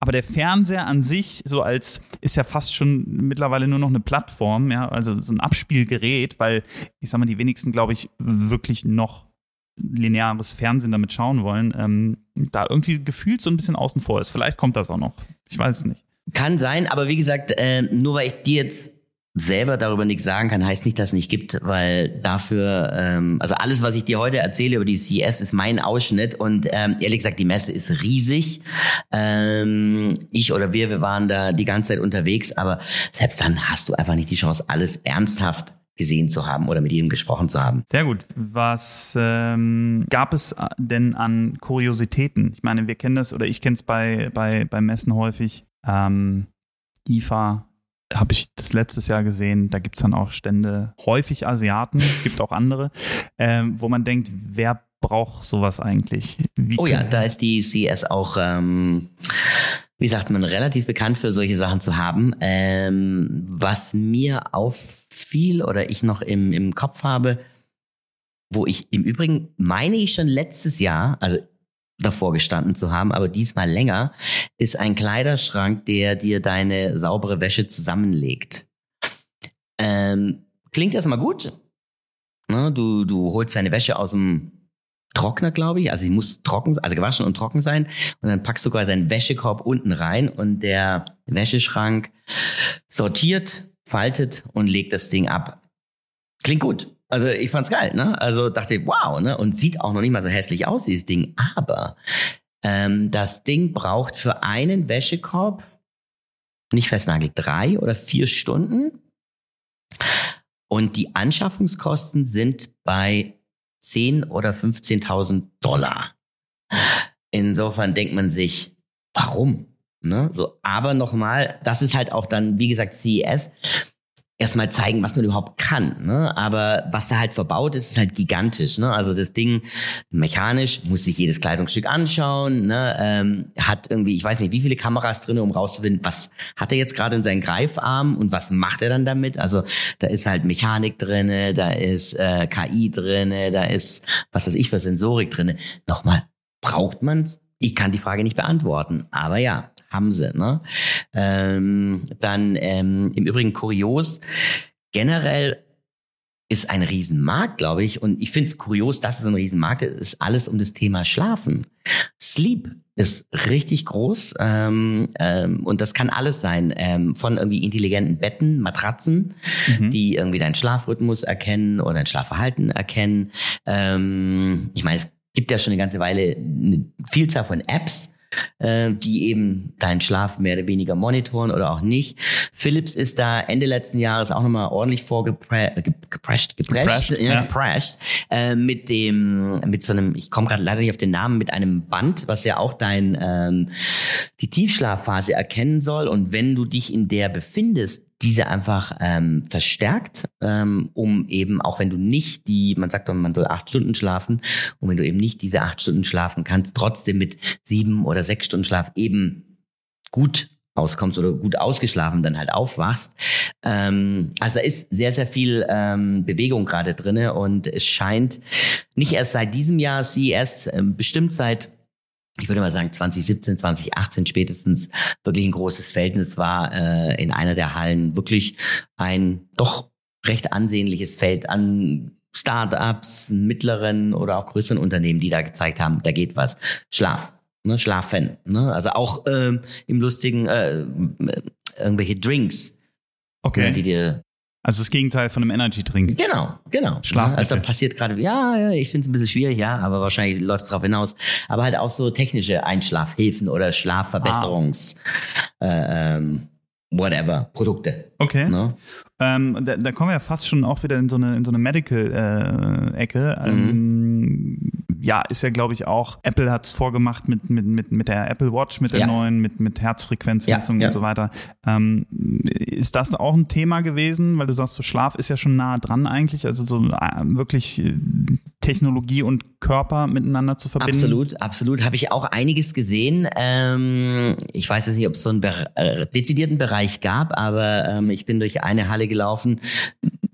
Aber der Fernseher an sich, so als, ist ja fast schon mittlerweile nur noch eine Plattform, ja, also so ein Abspielgerät, weil ich sag mal, die wenigsten, glaube ich, wirklich noch lineares Fernsehen damit schauen wollen, ähm, da irgendwie gefühlt so ein bisschen außen vor ist. Vielleicht kommt das auch noch. Ich weiß nicht. Kann sein, aber wie gesagt, äh, nur weil ich dir jetzt selber darüber nichts sagen kann, heißt nicht, dass es nicht gibt, weil dafür, ähm, also alles, was ich dir heute erzähle über die CES, ist mein Ausschnitt und ähm, ehrlich gesagt, die Messe ist riesig. Ähm, ich oder wir, wir waren da die ganze Zeit unterwegs, aber selbst dann hast du einfach nicht die Chance, alles ernsthaft gesehen zu haben oder mit ihm gesprochen zu haben. Sehr gut. Was ähm, gab es denn an Kuriositäten? Ich meine, wir kennen das oder ich kenne es bei, bei, bei Messen häufig. Ähm, IFA, habe ich das letztes Jahr gesehen. Da gibt's dann auch Stände, häufig Asiaten, es gibt auch andere, ähm, wo man denkt, wer braucht sowas eigentlich? Wie oh ja, da ist die CS auch, ähm, wie sagt man, relativ bekannt für solche Sachen zu haben. Ähm, was mir auffiel oder ich noch im, im Kopf habe, wo ich im Übrigen meine ich schon letztes Jahr, also davor gestanden zu haben, aber diesmal länger, ist ein Kleiderschrank, der dir deine saubere Wäsche zusammenlegt. Ähm, klingt erstmal gut. Ne, du, du holst deine Wäsche aus dem Trockner, glaube ich. Also sie muss trocken, also gewaschen und trocken sein. Und dann packst du quasi deinen Wäschekorb unten rein und der Wäscheschrank sortiert, faltet und legt das Ding ab. Klingt gut. Also ich fand's geil, ne? Also dachte wow, ne? Und sieht auch noch nicht mal so hässlich aus, dieses Ding. Aber ähm, das Ding braucht für einen Wäschekorb, nicht festnagelt, drei oder vier Stunden. Und die Anschaffungskosten sind bei 10 oder 15.000 Dollar. Insofern denkt man sich, warum? Ne? So, aber nochmal, das ist halt auch dann, wie gesagt, CES erstmal zeigen, was man überhaupt kann. Ne? Aber was da halt verbaut ist, ist halt gigantisch. Ne? Also das Ding mechanisch muss sich jedes Kleidungsstück anschauen. Ne? Ähm, hat irgendwie, ich weiß nicht, wie viele Kameras drin, um rauszufinden, was hat er jetzt gerade in seinen Greifarm und was macht er dann damit. Also da ist halt Mechanik drinne, da ist äh, KI drinne, da ist was weiß ich für Sensorik drinne. Nochmal, braucht man's? Ich kann die Frage nicht beantworten, aber ja, haben sie. Ne? Ähm, dann ähm, im Übrigen kurios, generell ist ein Riesenmarkt, glaube ich. Und ich finde es kurios, dass es ein Riesenmarkt ist, ist alles um das Thema Schlafen. Sleep ist richtig groß ähm, ähm, und das kann alles sein, ähm, von irgendwie intelligenten Betten, Matratzen, mhm. die irgendwie deinen Schlafrhythmus erkennen oder dein Schlafverhalten erkennen. Ähm, ich meine, es gibt ja schon eine ganze Weile eine Vielzahl von Apps, äh, die eben deinen Schlaf mehr oder weniger monitoren oder auch nicht. Philips ist da Ende letzten Jahres auch nochmal ordentlich vorgeprescht, geprescht, ja, geprescht, äh, mit dem, mit so einem, ich komme gerade leider nicht auf den Namen, mit einem Band, was ja auch dein ähm, die Tiefschlafphase erkennen soll. Und wenn du dich in der befindest, diese einfach ähm, verstärkt, ähm, um eben, auch wenn du nicht die, man sagt doch, man soll acht Stunden schlafen, und wenn du eben nicht diese acht Stunden schlafen kannst, trotzdem mit sieben oder sechs Stunden Schlaf eben gut auskommst oder gut ausgeschlafen dann halt aufwachst. Ähm, also da ist sehr, sehr viel ähm, Bewegung gerade drinne und es scheint nicht erst seit diesem Jahr CES, äh, bestimmt seit ich würde mal sagen 2017, 2018 spätestens wirklich ein großes Feld. Und es war äh, in einer der Hallen wirklich ein doch recht ansehnliches Feld an Startups, mittleren oder auch größeren Unternehmen, die da gezeigt haben, da geht was. Schlaf ne, schlafen. Ne? Also auch ähm, im lustigen äh, irgendwelche Drinks. Okay. Ne, die dir also das Gegenteil von einem Energy-Drink. Genau, genau. Schlaf. Also da passiert gerade, ja, ja, ich finde es ein bisschen schwierig, ja, aber wahrscheinlich läuft es darauf hinaus. Aber halt auch so technische Einschlafhilfen oder Schlafverbesserungs, ah. äh, ähm, whatever, Produkte. Okay. Ne? Ähm, da, da, kommen wir ja fast schon auch wieder in so eine, in so eine Medical-Ecke. Äh, mhm. ähm, ja, ist ja, glaube ich, auch, Apple hat es vorgemacht mit, mit, mit, mit der Apple Watch, mit der ja. neuen, mit, mit Herzfrequenzmessung ja, und so weiter. Ähm, ist das auch ein Thema gewesen? Weil du sagst, so Schlaf ist ja schon nah dran eigentlich, also so äh, wirklich äh, Technologie und Körper miteinander zu verbinden. Absolut, absolut. Habe ich auch einiges gesehen. Ähm, ich weiß jetzt nicht, ob es so einen äh, dezidierten Bereich gab, aber ähm, ich bin durch eine Halle gelaufen,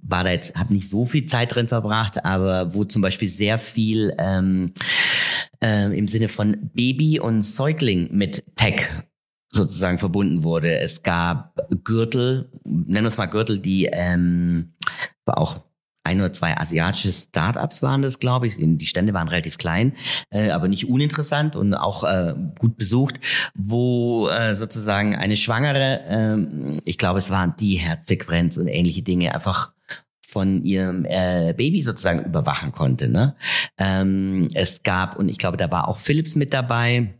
war da jetzt, habe nicht so viel Zeit drin verbracht, aber wo zum Beispiel sehr viel ähm, äh, im Sinne von Baby und Säugling mit Tech sozusagen verbunden wurde. Es gab Gürtel, nennen wir es mal Gürtel, die ähm, war auch ein oder zwei asiatische Startups waren das, glaube ich. Die Stände waren relativ klein, äh, aber nicht uninteressant und auch äh, gut besucht, wo äh, sozusagen eine Schwangere, äh, ich glaube, es waren die Herzfrequenz und ähnliche Dinge einfach von ihrem äh, Baby sozusagen überwachen konnte. Ne? Ähm, es gab, und ich glaube, da war auch Philips mit dabei,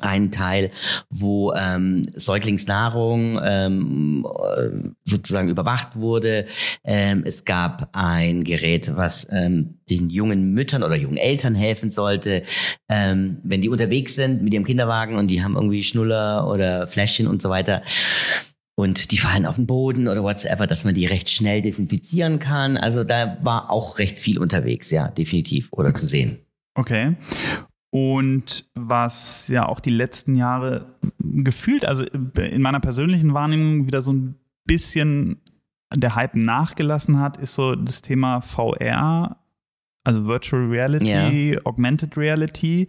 einen Teil, wo ähm, Säuglingsnahrung ähm, äh, sozusagen überwacht wurde. Ähm, es gab ein Gerät, was ähm, den jungen Müttern oder jungen Eltern helfen sollte, ähm, wenn die unterwegs sind mit ihrem Kinderwagen und die haben irgendwie Schnuller oder Fläschchen und so weiter und die fallen auf den Boden oder whatsoever, dass man die recht schnell desinfizieren kann. Also da war auch recht viel unterwegs, ja, definitiv oder zu sehen. Okay. Und was ja auch die letzten Jahre gefühlt, also in meiner persönlichen Wahrnehmung wieder so ein bisschen der Hype nachgelassen hat, ist so das Thema VR, also Virtual Reality, ja. Augmented Reality.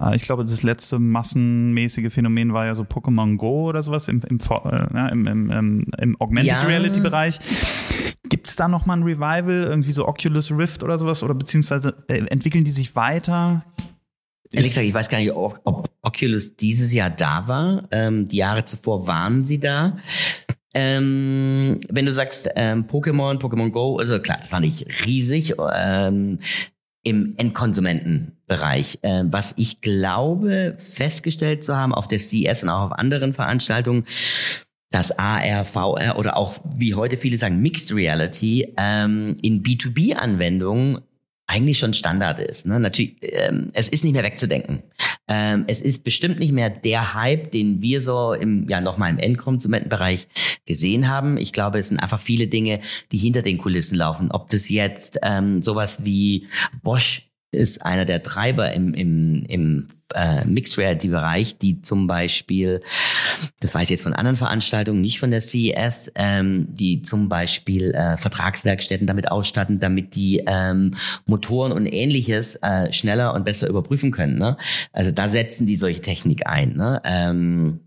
Äh, ich glaube, das letzte massenmäßige Phänomen war ja so Pokémon Go oder sowas im, im, äh, im, im, im Augmented ja. Reality Bereich. Gibt es da nochmal ein Revival, irgendwie so Oculus Rift oder sowas? Oder beziehungsweise äh, entwickeln die sich weiter? Ehrlich gesagt, ich weiß gar nicht, ob, ob Oculus dieses Jahr da war. Ähm, die Jahre zuvor waren sie da. Ähm, wenn du sagst ähm, Pokémon, Pokémon Go, also klar, das war nicht riesig ähm, im Endkonsumentenbereich. Äh, was ich glaube festgestellt zu haben auf der CES und auch auf anderen Veranstaltungen, dass AR, VR oder auch, wie heute viele sagen, Mixed Reality ähm, in B2B-Anwendungen eigentlich schon Standard ist. Ne? Natürlich, ähm, es ist nicht mehr wegzudenken. Ähm, es ist bestimmt nicht mehr der Hype, den wir so im ja nochmal im Endkonsumentenbereich gesehen haben. Ich glaube, es sind einfach viele Dinge, die hinter den Kulissen laufen. Ob das jetzt ähm, sowas wie Bosch ist einer der Treiber im, im, im äh, Mixed Reality Bereich, die zum Beispiel, das weiß ich jetzt von anderen Veranstaltungen, nicht von der CES, ähm, die zum Beispiel äh, Vertragswerkstätten damit ausstatten, damit die ähm, Motoren und ähnliches äh, schneller und besser überprüfen können. Ne? Also da setzen die solche Technik ein. Ne? Ähm,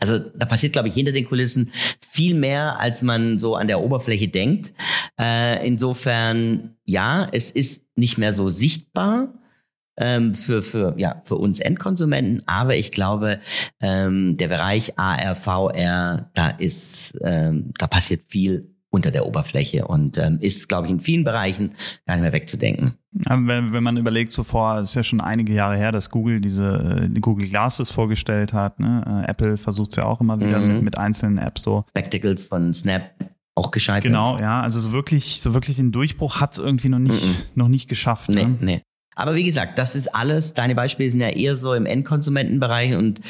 also da passiert, glaube ich, hinter den Kulissen viel mehr, als man so an der Oberfläche denkt. Äh, insofern, ja, es ist nicht mehr so sichtbar ähm, für, für, ja, für uns Endkonsumenten, aber ich glaube, ähm, der Bereich AR, VR, da ist, ähm, da passiert viel unter der Oberfläche und ähm, ist, glaube ich, in vielen Bereichen gar nicht mehr wegzudenken. Wenn, wenn man überlegt, zuvor ist ja schon einige Jahre her, dass Google diese äh, die Google Glasses vorgestellt hat. Ne? Äh, Apple versucht es ja auch immer wieder mhm. mit, mit einzelnen Apps so. Spectacles von Snap auch gescheitert. Genau, ja. Also so wirklich, so wirklich den Durchbruch hat es irgendwie noch nicht, mhm. noch nicht geschafft. Nee, ne? nee. Aber wie gesagt, das ist alles, deine Beispiele sind ja eher so im Endkonsumentenbereich und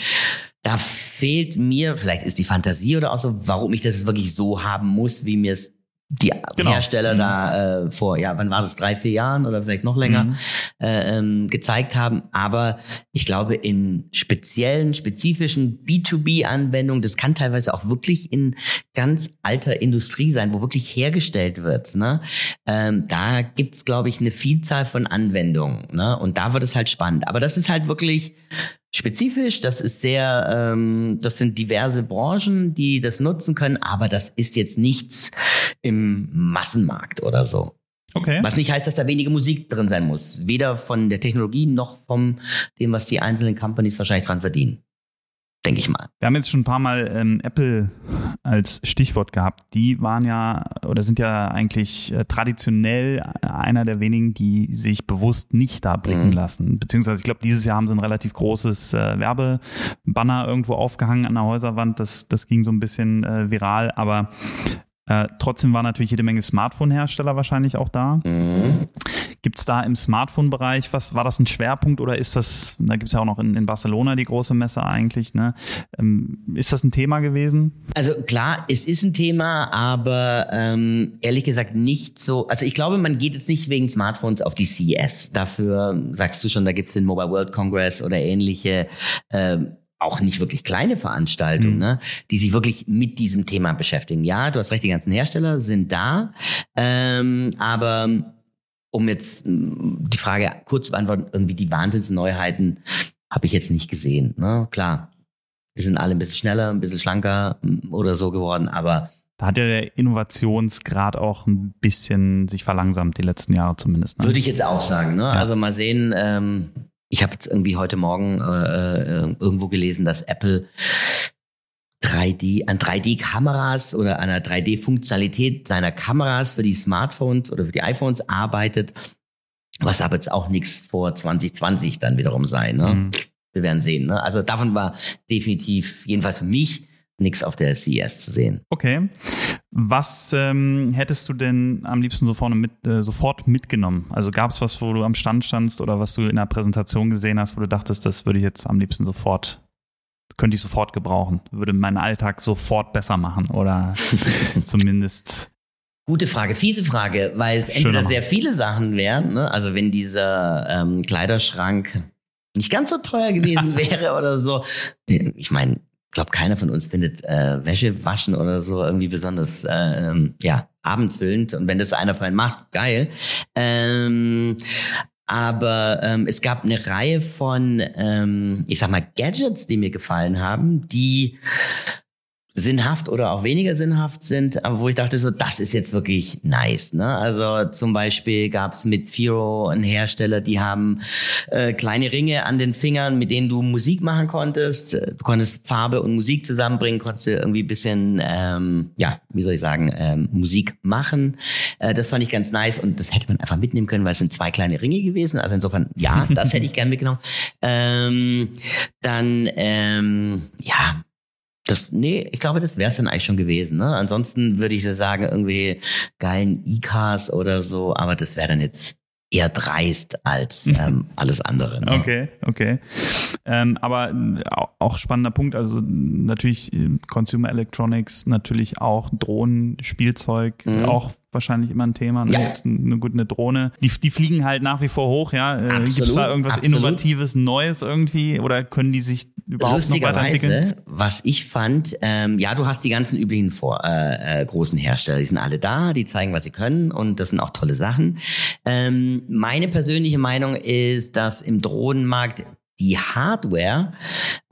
da fehlt mir, vielleicht ist die Fantasie oder auch so, warum ich das wirklich so haben muss, wie mir es die genau. Hersteller mhm. da äh, vor, ja, wann war das, drei, vier Jahren oder vielleicht noch länger, mhm. äh, ähm, gezeigt haben. Aber ich glaube, in speziellen, spezifischen B2B-Anwendungen, das kann teilweise auch wirklich in ganz alter Industrie sein, wo wirklich hergestellt wird. Ne? Ähm, da gibt's glaube ich, eine Vielzahl von Anwendungen. Ne? Und da wird es halt spannend. Aber das ist halt wirklich spezifisch. Das ist sehr, ähm, das sind diverse Branchen, die das nutzen können, aber das ist jetzt nichts im Massenmarkt oder so. Okay. Was nicht heißt, dass da weniger Musik drin sein muss. Weder von der Technologie noch vom dem, was die einzelnen Companies wahrscheinlich dran verdienen denke ich mal. Wir haben jetzt schon ein paar Mal ähm, Apple als Stichwort gehabt. Die waren ja oder sind ja eigentlich äh, traditionell einer der wenigen, die sich bewusst nicht da blicken mhm. lassen. Beziehungsweise ich glaube, dieses Jahr haben sie ein relativ großes äh, Werbebanner irgendwo aufgehangen an der Häuserwand. Das, das ging so ein bisschen äh, viral, aber äh, trotzdem war natürlich jede Menge Smartphone-Hersteller wahrscheinlich auch da. Mhm. Gibt es da im Smartphone-Bereich, was war das ein Schwerpunkt oder ist das, da gibt es ja auch noch in, in, Barcelona die große Messe eigentlich, ne? Ähm, ist das ein Thema gewesen? Also klar, es ist ein Thema, aber ähm, ehrlich gesagt nicht so. Also ich glaube, man geht jetzt nicht wegen Smartphones auf die CES. Dafür sagst du schon, da gibt es den Mobile World Congress oder ähnliche. Ähm, auch nicht wirklich kleine Veranstaltungen, mhm. ne, die sich wirklich mit diesem Thema beschäftigen. Ja, du hast recht, die ganzen Hersteller sind da, ähm, aber um jetzt die Frage kurz zu beantworten, irgendwie die Wahnsinnsneuheiten habe ich jetzt nicht gesehen. Ne? Klar, wir sind alle ein bisschen schneller, ein bisschen schlanker oder so geworden, aber da hat ja der Innovationsgrad auch ein bisschen sich verlangsamt, die letzten Jahre zumindest. Ne? Würde ich jetzt auch sagen. Ne? Ja. Also mal sehen, ähm, ich habe jetzt irgendwie heute Morgen äh, äh, irgendwo gelesen, dass Apple 3D, an 3D-Kameras oder einer 3D-Funktionalität seiner Kameras für die Smartphones oder für die iPhones arbeitet, was aber jetzt auch nichts vor 2020 dann wiederum sein. Ne? Mhm. Wir werden sehen. Ne? Also davon war definitiv, jedenfalls für mich, nichts auf der CES zu sehen. Okay. Was ähm, hättest du denn am liebsten sofort, mit, äh, sofort mitgenommen? Also gab es was, wo du am Stand standst oder was du in der Präsentation gesehen hast, wo du dachtest, das würde ich jetzt am liebsten sofort, könnte ich sofort gebrauchen, würde meinen Alltag sofort besser machen oder zumindest Gute Frage, fiese Frage, weil es entweder sehr viele Sachen wären, ne? also wenn dieser ähm, Kleiderschrank nicht ganz so teuer gewesen wäre oder so. Ich meine, glaube, keiner von uns findet äh, Wäsche waschen oder so irgendwie besonders äh, ja abendfüllend. Und wenn das einer von einen macht, geil. Ähm, aber ähm, es gab eine Reihe von, ähm, ich sag mal, Gadgets, die mir gefallen haben, die sinnhaft oder auch weniger sinnhaft sind, aber wo ich dachte so, das ist jetzt wirklich nice. Ne? Also zum Beispiel gab es mit Sphero einen Hersteller, die haben äh, kleine Ringe an den Fingern, mit denen du Musik machen konntest. Du konntest Farbe und Musik zusammenbringen, konntest irgendwie ein bisschen, ähm, ja, wie soll ich sagen, ähm, Musik machen. Äh, das fand ich ganz nice und das hätte man einfach mitnehmen können, weil es sind zwei kleine Ringe gewesen. Also insofern, ja, das hätte ich gern mitgenommen. Ähm, dann, ähm, ja, das, nee, ich glaube, das wäre es dann eigentlich schon gewesen. Ne? Ansonsten würde ich sagen, irgendwie geilen E-Cars oder so, aber das wäre dann jetzt eher dreist als ähm, alles andere. Ne? Okay, okay. Ähm, aber äh, auch spannender Punkt, also natürlich äh, Consumer Electronics, natürlich auch Drohnen, Spielzeug, mhm. auch wahrscheinlich immer ein Thema. Ne? Ja. Jetzt eine gute eine Drohne. Die, die fliegen halt nach wie vor hoch, ja. Äh, Gibt es da irgendwas absolut. Innovatives, Neues irgendwie? Oder können die sich überhaupt noch weiterentwickeln? Was ich fand, ähm, ja, du hast die ganzen üblichen vor, äh, äh, großen Hersteller, die sind alle da, die zeigen, was sie können und das sind auch tolle Sachen. Ähm, meine persönliche Meinung ist, dass im Drohnenmarkt die Hardware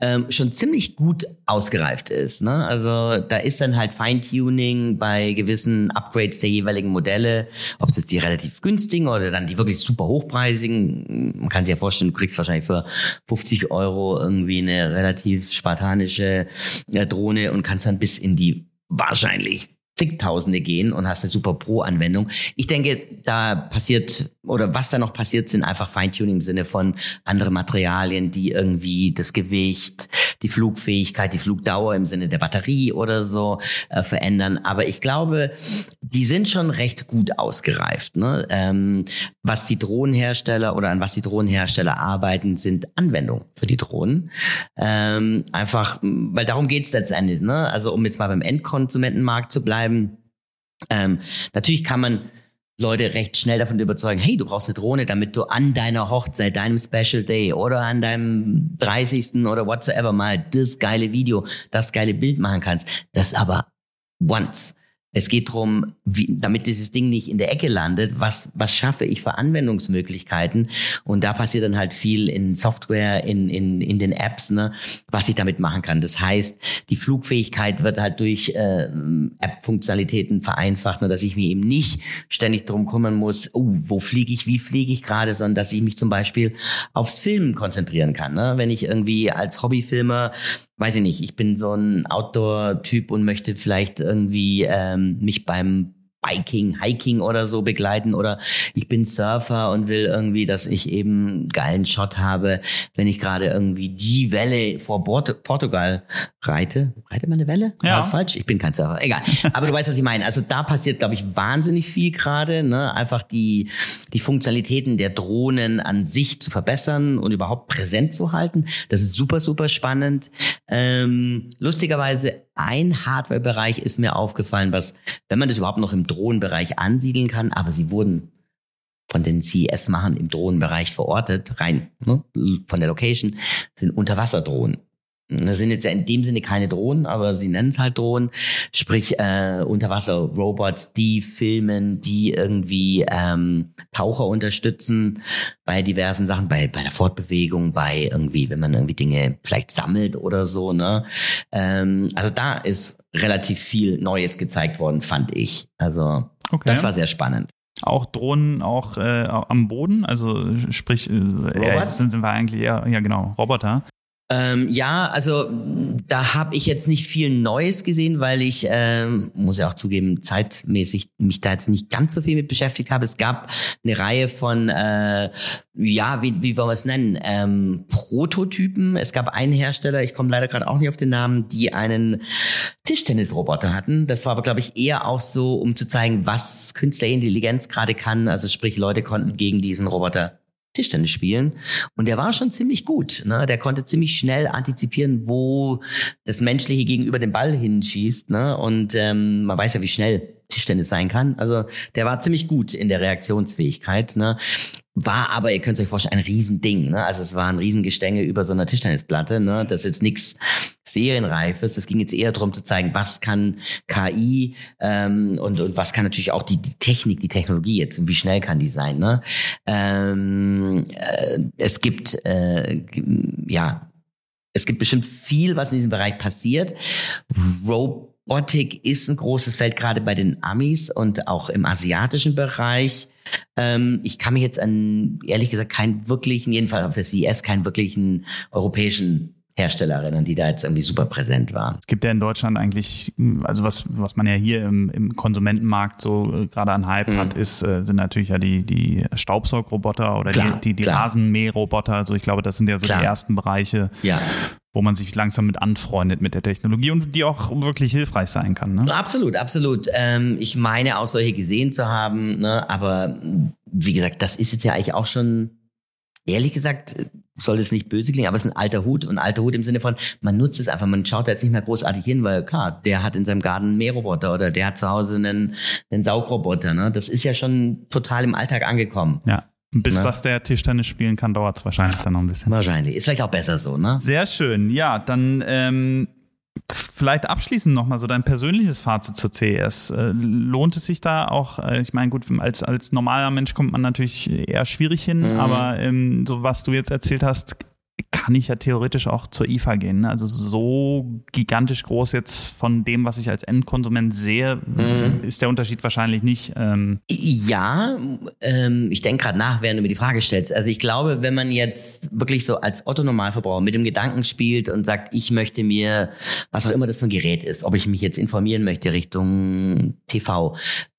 ähm, schon ziemlich gut ausgereift ist. Ne? Also da ist dann halt Feintuning bei gewissen Upgrades der jeweiligen Modelle, ob es jetzt die relativ günstigen oder dann die wirklich super hochpreisigen. Man kann sich ja vorstellen, du kriegst wahrscheinlich für 50 Euro irgendwie eine relativ spartanische äh, Drohne und kannst dann bis in die wahrscheinlich zigtausende gehen und hast eine super Pro-Anwendung. Ich denke, da passiert oder was da noch passiert, sind einfach Feintuning im Sinne von andere Materialien, die irgendwie das Gewicht, die Flugfähigkeit, die Flugdauer im Sinne der Batterie oder so äh, verändern. Aber ich glaube, die sind schon recht gut ausgereift. Ne? Ähm, was die Drohnenhersteller oder an was die Drohnenhersteller arbeiten, sind Anwendungen für die Drohnen. Ähm, einfach, weil darum geht's letztendlich. Ne? Also um jetzt mal beim Endkonsumentenmarkt zu bleiben, Ähm, natürlich kann man Leute recht schnell davon überzeugen, hey, du brauchst eine Drohne, damit du an deiner Hochzeit, deinem Special Day oder an deinem 30. oder whatsoever mal das geile Video, das geile Bild machen kannst. Das aber once. Es geht darum, damit dieses Ding nicht in der Ecke landet, was, was schaffe ich für Anwendungsmöglichkeiten? Und da passiert dann halt viel in Software, in, in, in den Apps, ne, was ich damit machen kann. Das heißt, die Flugfähigkeit wird halt durch äh, App-Funktionalitäten vereinfacht, ne, dass ich mir eben nicht ständig drum kümmern muss, oh, wo fliege ich, wie fliege ich gerade, sondern dass ich mich zum Beispiel aufs Filmen konzentrieren kann. Ne? Wenn ich irgendwie als Hobbyfilmer weiß ich nicht, ich bin so ein Outdoor-Typ und möchte vielleicht irgendwie ähm, mich beim Biking, Hiking oder so begleiten oder ich bin Surfer und will irgendwie, dass ich eben einen geilen Shot habe, wenn ich gerade irgendwie die Welle vor Port Portugal reite. Reite man eine Welle? Ja. War falsch? Ich bin kein Surfer. Egal. Aber du weißt, was ich meine. Also da passiert, glaube ich, wahnsinnig viel gerade. Ne? Einfach die, die Funktionalitäten der Drohnen an sich zu verbessern und überhaupt präsent zu halten. Das ist super, super spannend. Ähm, lustigerweise ein Hardware-Bereich ist mir aufgefallen, was, wenn man das überhaupt noch im Drohnenbereich ansiedeln kann, aber sie wurden von den CES-Machern im Drohnenbereich verortet, rein ne, von der Location, sind Unterwasserdrohnen. Das sind jetzt ja in dem Sinne keine Drohnen, aber sie nennen es halt Drohnen, sprich äh, Unterwasser-Robots, die filmen, die irgendwie ähm, Taucher unterstützen bei diversen Sachen, bei bei der Fortbewegung, bei irgendwie, wenn man irgendwie Dinge vielleicht sammelt oder so. Ne? Ähm, also da ist relativ viel Neues gezeigt worden, fand ich. Also Okay. das war sehr spannend. Auch Drohnen auch äh, am Boden, also sprich, äh, ja, sind, sind wir eigentlich eher, ja genau, Roboter. Ähm, ja, also da habe ich jetzt nicht viel Neues gesehen, weil ich, ähm, muss ja auch zugeben, zeitmäßig mich da jetzt nicht ganz so viel mit beschäftigt habe. Es gab eine Reihe von, äh, ja, wie, wie wollen wir es nennen, ähm, Prototypen. Es gab einen Hersteller, ich komme leider gerade auch nicht auf den Namen, die einen Tischtennisroboter hatten. Das war aber, glaube ich, eher auch so, um zu zeigen, was künstliche Intelligenz gerade kann. Also sprich, Leute konnten gegen diesen Roboter Tischtennis spielen. Und der war schon ziemlich gut. Ne? Der konnte ziemlich schnell antizipieren, wo das Menschliche gegenüber dem Ball hinschießt. Ne? Und ähm, man weiß ja, wie schnell Tischtennis sein kann. Also der war ziemlich gut in der Reaktionsfähigkeit. Ne? War aber, ihr könnt euch vorstellen, ein Riesending. Ne? Also es war ein Riesengestänge über so einer Tischtennisplatte. Ne? Das ist jetzt nichts Serienreifes. Es ging jetzt eher darum zu zeigen, was kann KI ähm, und, und was kann natürlich auch die, die Technik, die Technologie jetzt wie schnell kann die sein. Ne? Ähm, äh, es gibt, äh, ja, es gibt bestimmt viel, was in diesem Bereich passiert. Robotik ist ein großes Feld, gerade bei den Amis und auch im asiatischen Bereich. Ähm, ich kann mich jetzt an, ehrlich gesagt, keinen wirklichen, jedenfalls auf der CES, keinen wirklichen europäischen Hersteller erinnern, die da jetzt irgendwie super präsent waren. Es gibt ja in Deutschland eigentlich, also was, was man ja hier im, im Konsumentenmarkt so äh, gerade an Hype Mhm. hat, ist, äh, sind natürlich ja die, die Staubsaugroboter oder Klar, die, die, die. Rasenmäherroboter. Also ich glaube, das sind ja so Klar. die ersten Bereiche, Ja, wo man sich langsam mit anfreundet mit der Technologie und die auch wirklich hilfreich sein kann. Ne? absolut, absolut. Ähm, ich meine auch solche gesehen zu haben, ne? aber wie gesagt, das ist jetzt ja eigentlich auch schon, ehrlich gesagt, soll es nicht böse klingen, aber es ist ein alter Hut und ein alter Hut im Sinne von, man nutzt es einfach, man schaut da jetzt nicht mehr großartig hin, weil klar, der hat in seinem Garten einen Mähroboter oder der hat zu Hause einen, einen Saugroboter. Ne? Das ist ja schon total im Alltag angekommen. Ja. Bis Ne? das der Tischtennis spielen kann, dauert es wahrscheinlich dann noch ein bisschen. Wahrscheinlich. Ist vielleicht auch besser so, ne? Sehr schön. Ja, dann ähm, vielleicht abschließend nochmal so dein persönliches Fazit zur CES. Äh, lohnt es sich da auch, äh, ich meine, gut, als, als normaler Mensch kommt man natürlich eher schwierig hin, Mhm. aber ähm, so was du jetzt erzählt hast, kann ich ja theoretisch auch zur IFA gehen. Ne? Also so gigantisch groß jetzt von dem, was ich als Endkonsument sehe, Mhm. ist der Unterschied wahrscheinlich nicht. Ähm, Ja, ähm, ich denke gerade nach, während du mir die Frage stellst. Also ich glaube, wenn man jetzt wirklich so als Otto-Normalverbraucher mit dem Gedanken spielt und sagt, ich möchte mir, was auch immer das für ein Gerät ist, ob ich mich jetzt informieren möchte Richtung TV,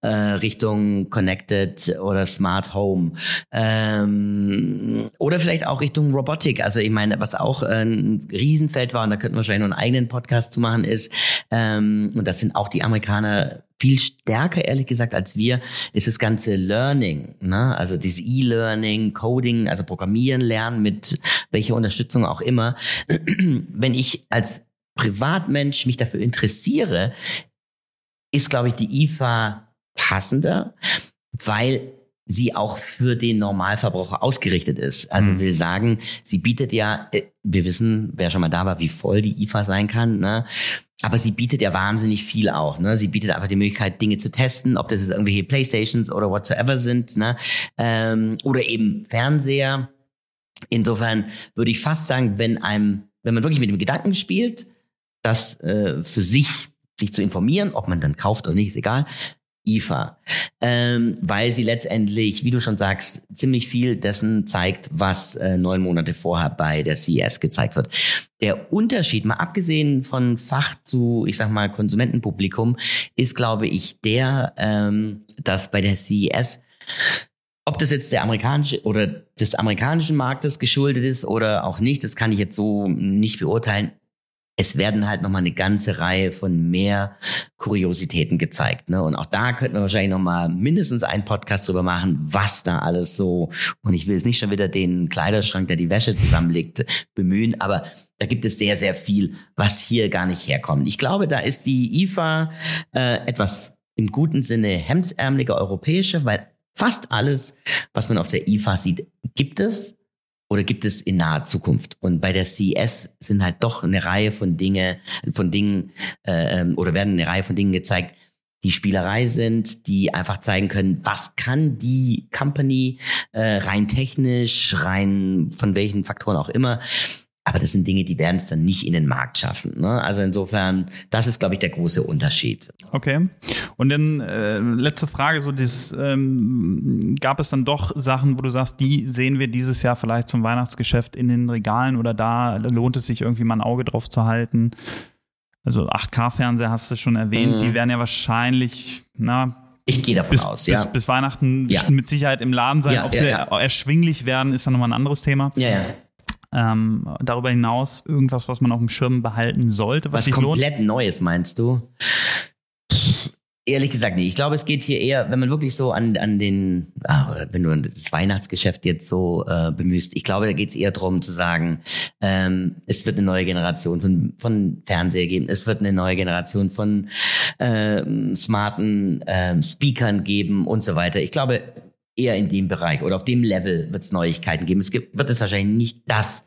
äh, Richtung Connected oder Smart Home ähm, oder vielleicht auch Richtung Robotik. Also ich meine, was auch ein Riesenfeld war, und da könnten wir wahrscheinlich noch einen eigenen Podcast zu machen, ist, ähm, und das sind auch die Amerikaner viel stärker, ehrlich gesagt, als wir, ist das ganze Learning. Ne? Also dieses E-Learning, Coding, also Programmieren lernen mit welcher Unterstützung auch immer. Wenn ich als Privatmensch mich dafür interessiere, ist, glaube ich, die IFA passender, weil sie auch für den Normalverbraucher ausgerichtet ist. Also mhm. will sagen, sie bietet ja, äh, wir wissen, wer schon mal da war, wie voll die IFA sein kann, ne? Aber sie bietet ja wahnsinnig viel auch. Ne? Sie bietet einfach die Möglichkeit, Dinge zu testen, ob das jetzt irgendwelche Playstations oder whatsoever sind, ne? Ähm, oder eben Fernseher. Insofern würde ich fast sagen, wenn einem, wenn man wirklich mit dem Gedanken spielt, das äh, für sich sich zu informieren, ob man dann kauft oder nicht, ist egal, IFA, ähm, weil sie letztendlich, wie du schon sagst, ziemlich viel dessen zeigt, was äh, neun Monate vorher bei der CES gezeigt wird. Der Unterschied, mal abgesehen von Fach zu, ich sag mal, Konsumentenpublikum, ist, glaube ich, der, ähm, dass bei der CES ob das jetzt der amerikanische oder des amerikanischen Marktes geschuldet ist oder auch nicht, das kann ich jetzt so nicht beurteilen es werden halt nochmal eine ganze Reihe von mehr Kuriositäten gezeigt. Ne? Und auch da könnten wir wahrscheinlich nochmal mindestens einen Podcast drüber machen, was da alles so, und ich will jetzt nicht schon wieder den Kleiderschrank, der die Wäsche zusammenlegt, bemühen, aber da gibt es sehr, sehr viel, was hier gar nicht herkommt. Ich glaube, da ist die IFA äh, etwas im guten Sinne hemdsärmeliger europäische, weil fast alles, was man auf der IFA sieht, gibt es oder gibt es in naher Zukunft? Und bei der CES sind halt doch eine Reihe von Dinge, von Dingen äh, ähm, oder werden eine Reihe von Dingen gezeigt, die Spielerei sind, die einfach zeigen können, was kann die Company äh, rein technisch, rein von welchen Faktoren auch immer aber das sind Dinge, die werden es dann nicht in den Markt schaffen. Ne? Also insofern, das ist, glaube ich, der große Unterschied. Okay. Und dann äh, letzte Frage, so das, ähm, gab es dann doch Sachen, wo du sagst, die sehen wir dieses Jahr vielleicht zum Weihnachtsgeschäft in den Regalen oder da lohnt es sich irgendwie mal ein Auge drauf zu halten? Also 8K-Fernseher hast du schon erwähnt, mhm. die werden ja wahrscheinlich, na, ich gehe davon bis, aus, ja. Bis, bis Weihnachten ja. mit Sicherheit im Laden sein. Ja, Ob sie erschwinglich werden, ist dann nochmal ein anderes Thema. Ja, ja. Ähm, darüber hinaus irgendwas, was man auf dem Schirm behalten sollte, was, was komplett lohnt? Neues meinst du? Ehrlich gesagt nicht. Ich glaube, es geht hier eher, wenn man wirklich so an, an den, ah, wenn du das Weihnachtsgeschäft jetzt so äh, bemühst, ich glaube, da geht es eher darum zu sagen, ähm, es wird eine neue Generation von, von Fernseher geben, es wird eine neue Generation von äh, smarten äh, Speakern geben und so weiter. Ich glaube, eher in dem Bereich oder auf dem Level wird es Neuigkeiten geben. Es gibt, wird es wahrscheinlich nicht das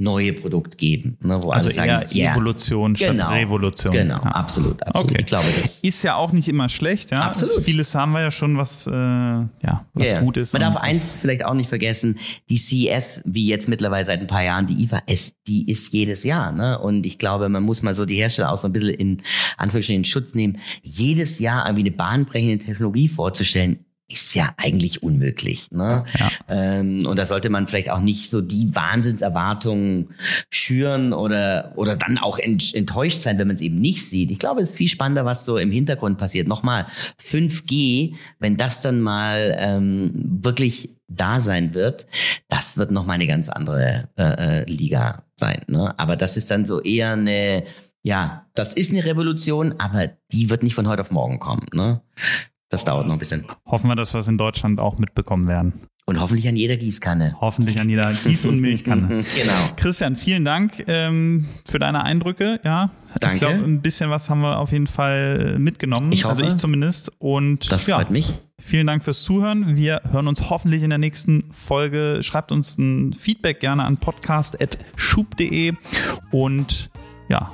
neue Produkt geben. Ne, wo also eher sagen, Evolution yeah. statt genau, Revolution. Genau, ja. absolut, absolut. Okay. Ich glaube, das ist ja auch nicht immer schlecht. Ja? Absolut. Vieles haben wir ja schon, was, äh, ja, was yeah. gut ist. Man darf eins vielleicht auch nicht vergessen, die CES, wie jetzt mittlerweile seit ein paar Jahren, die IFA, es, die ist jedes Jahr. Ne? Und ich glaube, man muss mal so die Hersteller auch so ein bisschen in Anführungsstrichen in Schutz nehmen. Jedes Jahr irgendwie eine bahnbrechende Technologie vorzustellen, ist ja eigentlich unmöglich. Ne? Ja. Ähm, und da sollte man vielleicht auch nicht so die Wahnsinnserwartungen schüren oder, oder dann auch enttäuscht sein, wenn man es eben nicht sieht. Ich glaube, es ist viel spannender, was so im Hintergrund passiert. Nochmal, 5G, wenn das dann mal ähm, wirklich da sein wird, das wird nochmal eine ganz andere äh, äh, Liga sein. Ne? Aber das ist dann so eher eine, ja, das ist eine Revolution, aber die wird nicht von heute auf morgen kommen. Ne? Das dauert noch ein bisschen. Hoffen wir, dass wir es in Deutschland auch mitbekommen werden. Und hoffentlich an jeder Gießkanne. Hoffentlich an jeder Gieß- und Milchkanne. genau. Christian, vielen Dank ähm, für deine Eindrücke. Ja, Danke. Ich glaube, ein bisschen was haben wir auf jeden Fall mitgenommen. Ich hoffe. Also ich zumindest. Und das ja, freut mich. Vielen Dank fürs Zuhören. Wir hören uns hoffentlich in der nächsten Folge. Schreibt uns ein Feedback gerne an podcast.schub.de und ja,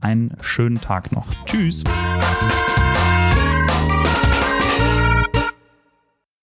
einen schönen Tag noch. Tschüss.